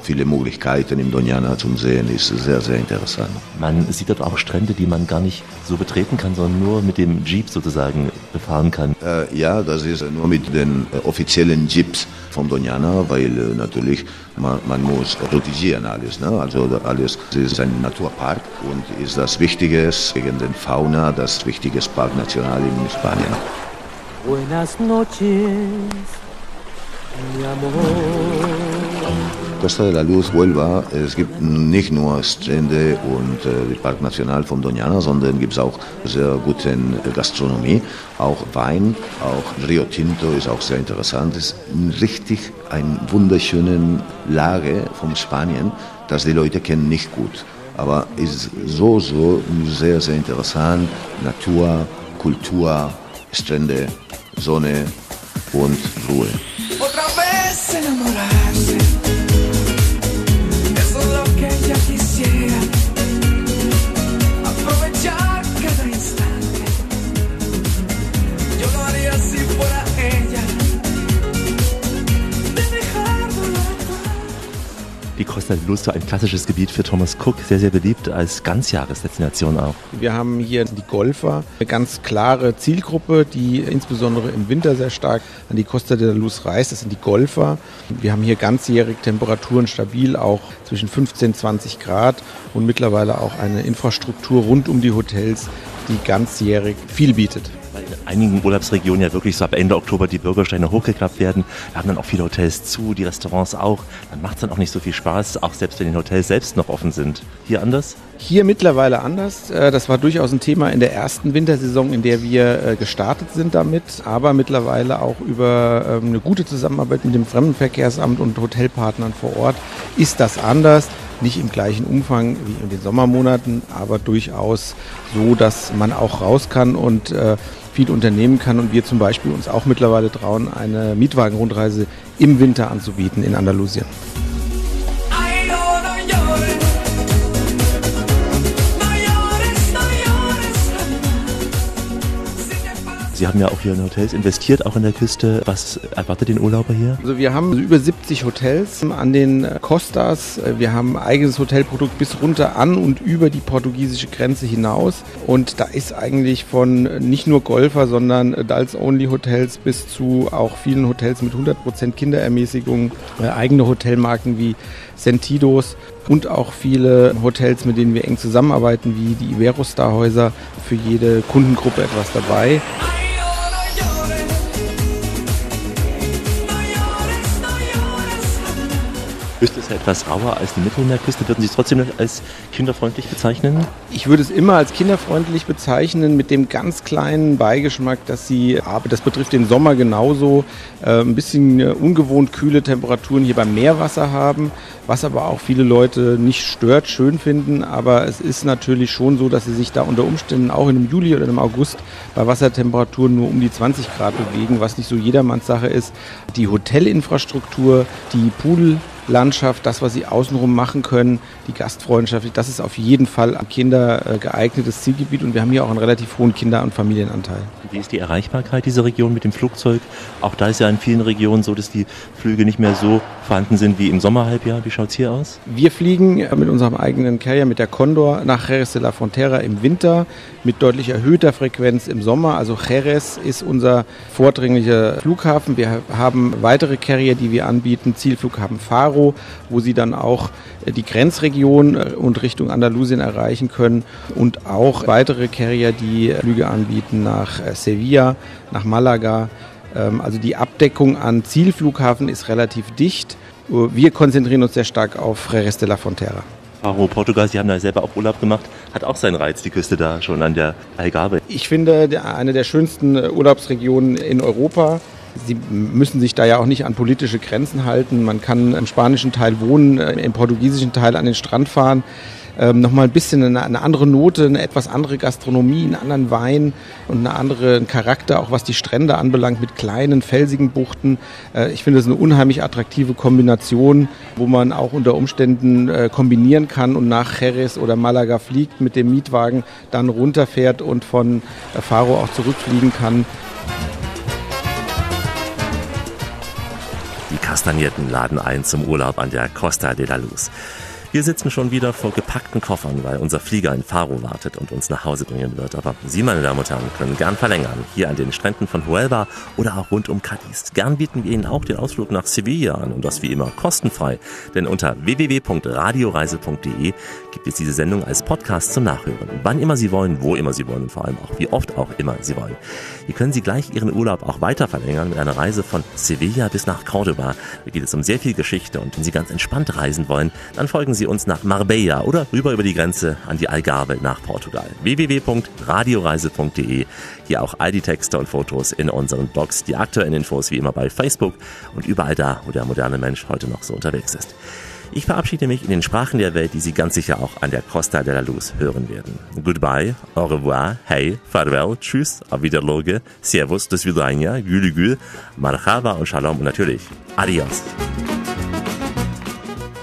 viele Möglichkeiten im Doñana zum Sehen, ist sehr, sehr interessant. Man sieht dort auch Strände, die man gar nicht so betreten kann, sondern nur mit dem Jeep sozusagen befahren kann. Äh, ja, das ist nur mit den äh, offiziellen Jeeps vom Doñana, weil äh, natürlich man, man muss protegieren alles. Ne? Also alles ist ein Naturpark und ist das Wichtige gegen den Fauna, das wichtige Park National in Spanien. Buenas noches. Costa de la Luz, Huelva, es gibt nicht nur Strände und äh, den Park National von Doñana, sondern gibt es auch sehr gute äh, Gastronomie, auch Wein, auch Rio Tinto ist auch sehr interessant. Es ist richtig eine wunderschöne Lage von Spanien, das die Leute kennen nicht gut. Aber ist so, so sehr, sehr interessant. Natur, Kultur, Strände, Sonne und Ruhe. enamorar. Die Costa de Luz, so ein klassisches Gebiet für Thomas Cook, sehr, sehr beliebt als Ganzjahresdestination auch. Wir haben hier die Golfer, eine ganz klare Zielgruppe, die insbesondere im Winter sehr stark an die Costa de la Luz reist. Das sind die Golfer. Wir haben hier ganzjährig Temperaturen stabil, auch zwischen 15 und 20 Grad und mittlerweile auch eine Infrastruktur rund um die Hotels, die ganzjährig viel bietet. Einigen Urlaubsregionen ja wirklich so ab Ende Oktober die Bürgersteine hochgeklappt werden. Da haben dann auch viele Hotels zu, die Restaurants auch. Dann macht es dann auch nicht so viel Spaß, auch selbst wenn die Hotels selbst noch offen sind. Hier anders? Hier mittlerweile anders. Äh, Das war durchaus ein Thema in der ersten Wintersaison, in der wir äh, gestartet sind damit, aber mittlerweile auch über ähm, eine gute Zusammenarbeit mit dem Fremdenverkehrsamt und Hotelpartnern vor Ort ist das anders. Nicht im gleichen Umfang wie in den Sommermonaten, aber durchaus so, dass man auch raus kann und äh, viel unternehmen kann und wir zum Beispiel uns auch mittlerweile trauen, eine Mietwagenrundreise im Winter anzubieten in Andalusien. Sie haben ja auch hier in Hotels investiert, auch in der Küste. Was erwartet den Urlauber hier? Also wir haben über 70 Hotels an den äh, Costas. Wir haben ein eigenes Hotelprodukt bis runter an und über die portugiesische Grenze hinaus. Und da ist eigentlich von äh, nicht nur Golfer, sondern Adults-Only-Hotels bis zu auch vielen Hotels mit 100% Kinderermäßigung, äh, eigene Hotelmarken wie Sentidos und auch viele Hotels, mit denen wir eng zusammenarbeiten, wie die Iberostar-Häuser. Für jede Kundengruppe etwas dabei. Küste ist ja etwas rauer als die Mittelmeerküste. Würden Sie es trotzdem als kinderfreundlich bezeichnen? Ich würde es immer als kinderfreundlich bezeichnen, mit dem ganz kleinen Beigeschmack, dass sie, aber das betrifft den Sommer genauso, äh, ein bisschen äh, ungewohnt kühle Temperaturen hier beim Meerwasser haben, was aber auch viele Leute nicht stört, schön finden. Aber es ist natürlich schon so, dass sie sich da unter Umständen auch in einem Juli oder im August bei Wassertemperaturen nur um die 20 Grad bewegen, was nicht so jedermanns Sache ist. Die Hotelinfrastruktur, die Pool Landschaft, das, was sie außenrum machen können, die Gastfreundschaft, das ist auf jeden Fall am Kinder äh, geeignetes Zielgebiet und wir haben hier auch einen relativ hohen Kinder- und Familienanteil. Wie ist die Erreichbarkeit dieser Region mit dem Flugzeug? Auch da ist ja in vielen Regionen so, dass die Flüge nicht mehr so vorhanden sind wie im Sommerhalbjahr. Wie schaut es hier aus? Wir fliegen äh, mit unserem eigenen Carrier, mit der Condor, nach Jerez de la Frontera im Winter mit deutlich erhöhter Frequenz im Sommer. Also Jerez ist unser vordringlicher Flughafen. Wir haben weitere Carrier, die wir anbieten. Zielflughafen Faro, wo sie dann auch äh, die Grenzregion äh, und Richtung Andalusien erreichen können. Und auch weitere Carrier, die Flüge anbieten nach äh, Sevilla, nach Malaga. Ähm, Also die Abdeckung an Zielflughafen ist relativ dicht. Wir konzentrieren uns sehr stark auf Jerez de la Frontera. Faro, Portugal, Sie haben da selber auch Urlaub gemacht, hat auch seinen Reiz, die Küste da schon an der Algarve. Ich finde, eine der schönsten äh, Urlaubsregionen in Europa. Sie müssen sich da ja auch nicht an politische Grenzen halten. Man kann im spanischen Teil wohnen, äh, im portugiesischen Teil an den Strand fahren. Ähm, Nochmal ein bisschen eine, eine andere Note, eine etwas andere Gastronomie, einen anderen Wein und eine andere Charakter, auch was die Strände anbelangt, mit kleinen, felsigen Buchten. Äh, ich finde das eine unheimlich attraktive Kombination, wo man auch unter Umständen äh, kombinieren kann und nach Jerez oder Malaga fliegt mit dem Mietwagen, dann runterfährt und von äh, Faro auch zurückfliegen kann. Die Kastagnierten laden ein zum Urlaub an der Costa de la Luz. Wir sitzen schon wieder vor gepackten Koffern, weil unser Flieger in Faro wartet und uns nach Hause bringen wird. Aber Sie, meine Damen und Herren, können gern verlängern. Hier an den Stränden von Huelva oder auch rund um Cadiz. Gern bieten wir Ihnen auch den Ausflug nach Sevilla an und das wie immer kostenfrei. Denn unter www.radioreise.de gibt es diese Sendung als Podcast zum Nachhören. Wann immer Sie wollen, wo immer Sie wollen und vor allem auch wie oft auch immer Sie wollen. Hier können Sie gleich Ihren Urlaub auch weiter verlängern mit einer Reise von Sevilla bis nach Cordoba. Da geht es um sehr viel Geschichte und wenn Sie ganz entspannt reisen wollen, dann folgen Sie Sie uns nach Marbella oder rüber über die Grenze an die Algarve nach Portugal. www.radioreise.de. Hier auch all die Texte und Fotos in unseren Blogs, die aktuellen Infos wie immer bei Facebook und überall da, wo der moderne Mensch heute noch so unterwegs ist. Ich verabschiede mich in den Sprachen der Welt, die Sie ganz sicher auch an der Costa de la Luz hören werden. Goodbye, au revoir, hey, farewell, tschüss, auf Wiederloge, servus, das Vidania, gülü gül, marhaba und shalom und natürlich adios.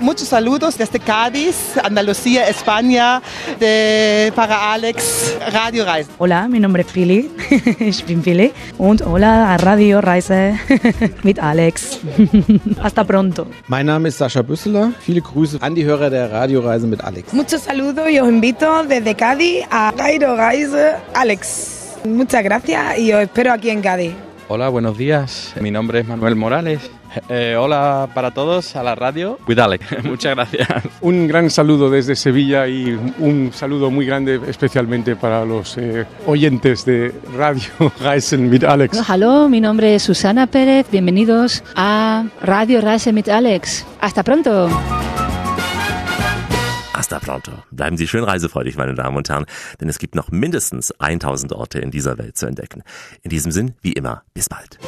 Muchos saludos desde Cádiz, Andalucía, España, de, para Alex, Radio Reisen. Hola, mi nombre es Philly. ich bin Philly. Und hola a Radio Reise mit Alex. Hasta pronto. Mein Name ist Sascha Büsseler. Viele Grüße an die Hörer der Radioreise mit Alex. Muchos saludos y os invito desde Cádiz a Radio Reise Alex. Muchas gracias y os espero aquí en Cádiz. Hola, buenos días. Mi nombre es Manuel Morales. Eh, hola para todos a la radio. Cuidale. Muchas gracias. Un gran saludo desde Sevilla y un saludo muy grande especialmente para los eh, oyentes de Radio Reisen mit Alex. Hallo, mi nombre es Susana Pérez. Bienvenidos a Radio Reise mit Alex. Hasta pronto. Pronto. Bleiben Sie schön reisefreudig, meine Damen und Herren, denn es gibt noch mindestens 1000 Orte in dieser Welt zu entdecken. In diesem Sinn, wie immer, bis bald.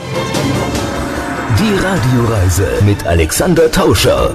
Die Radioreise mit Alexander Tauscher.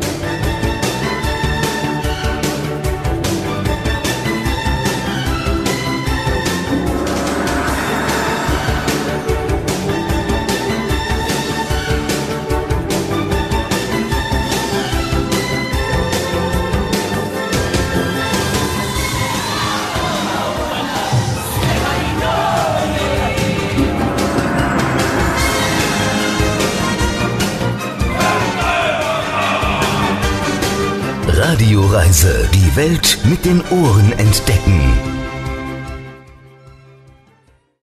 Radioreise. Die Welt mit den Ohren entdecken.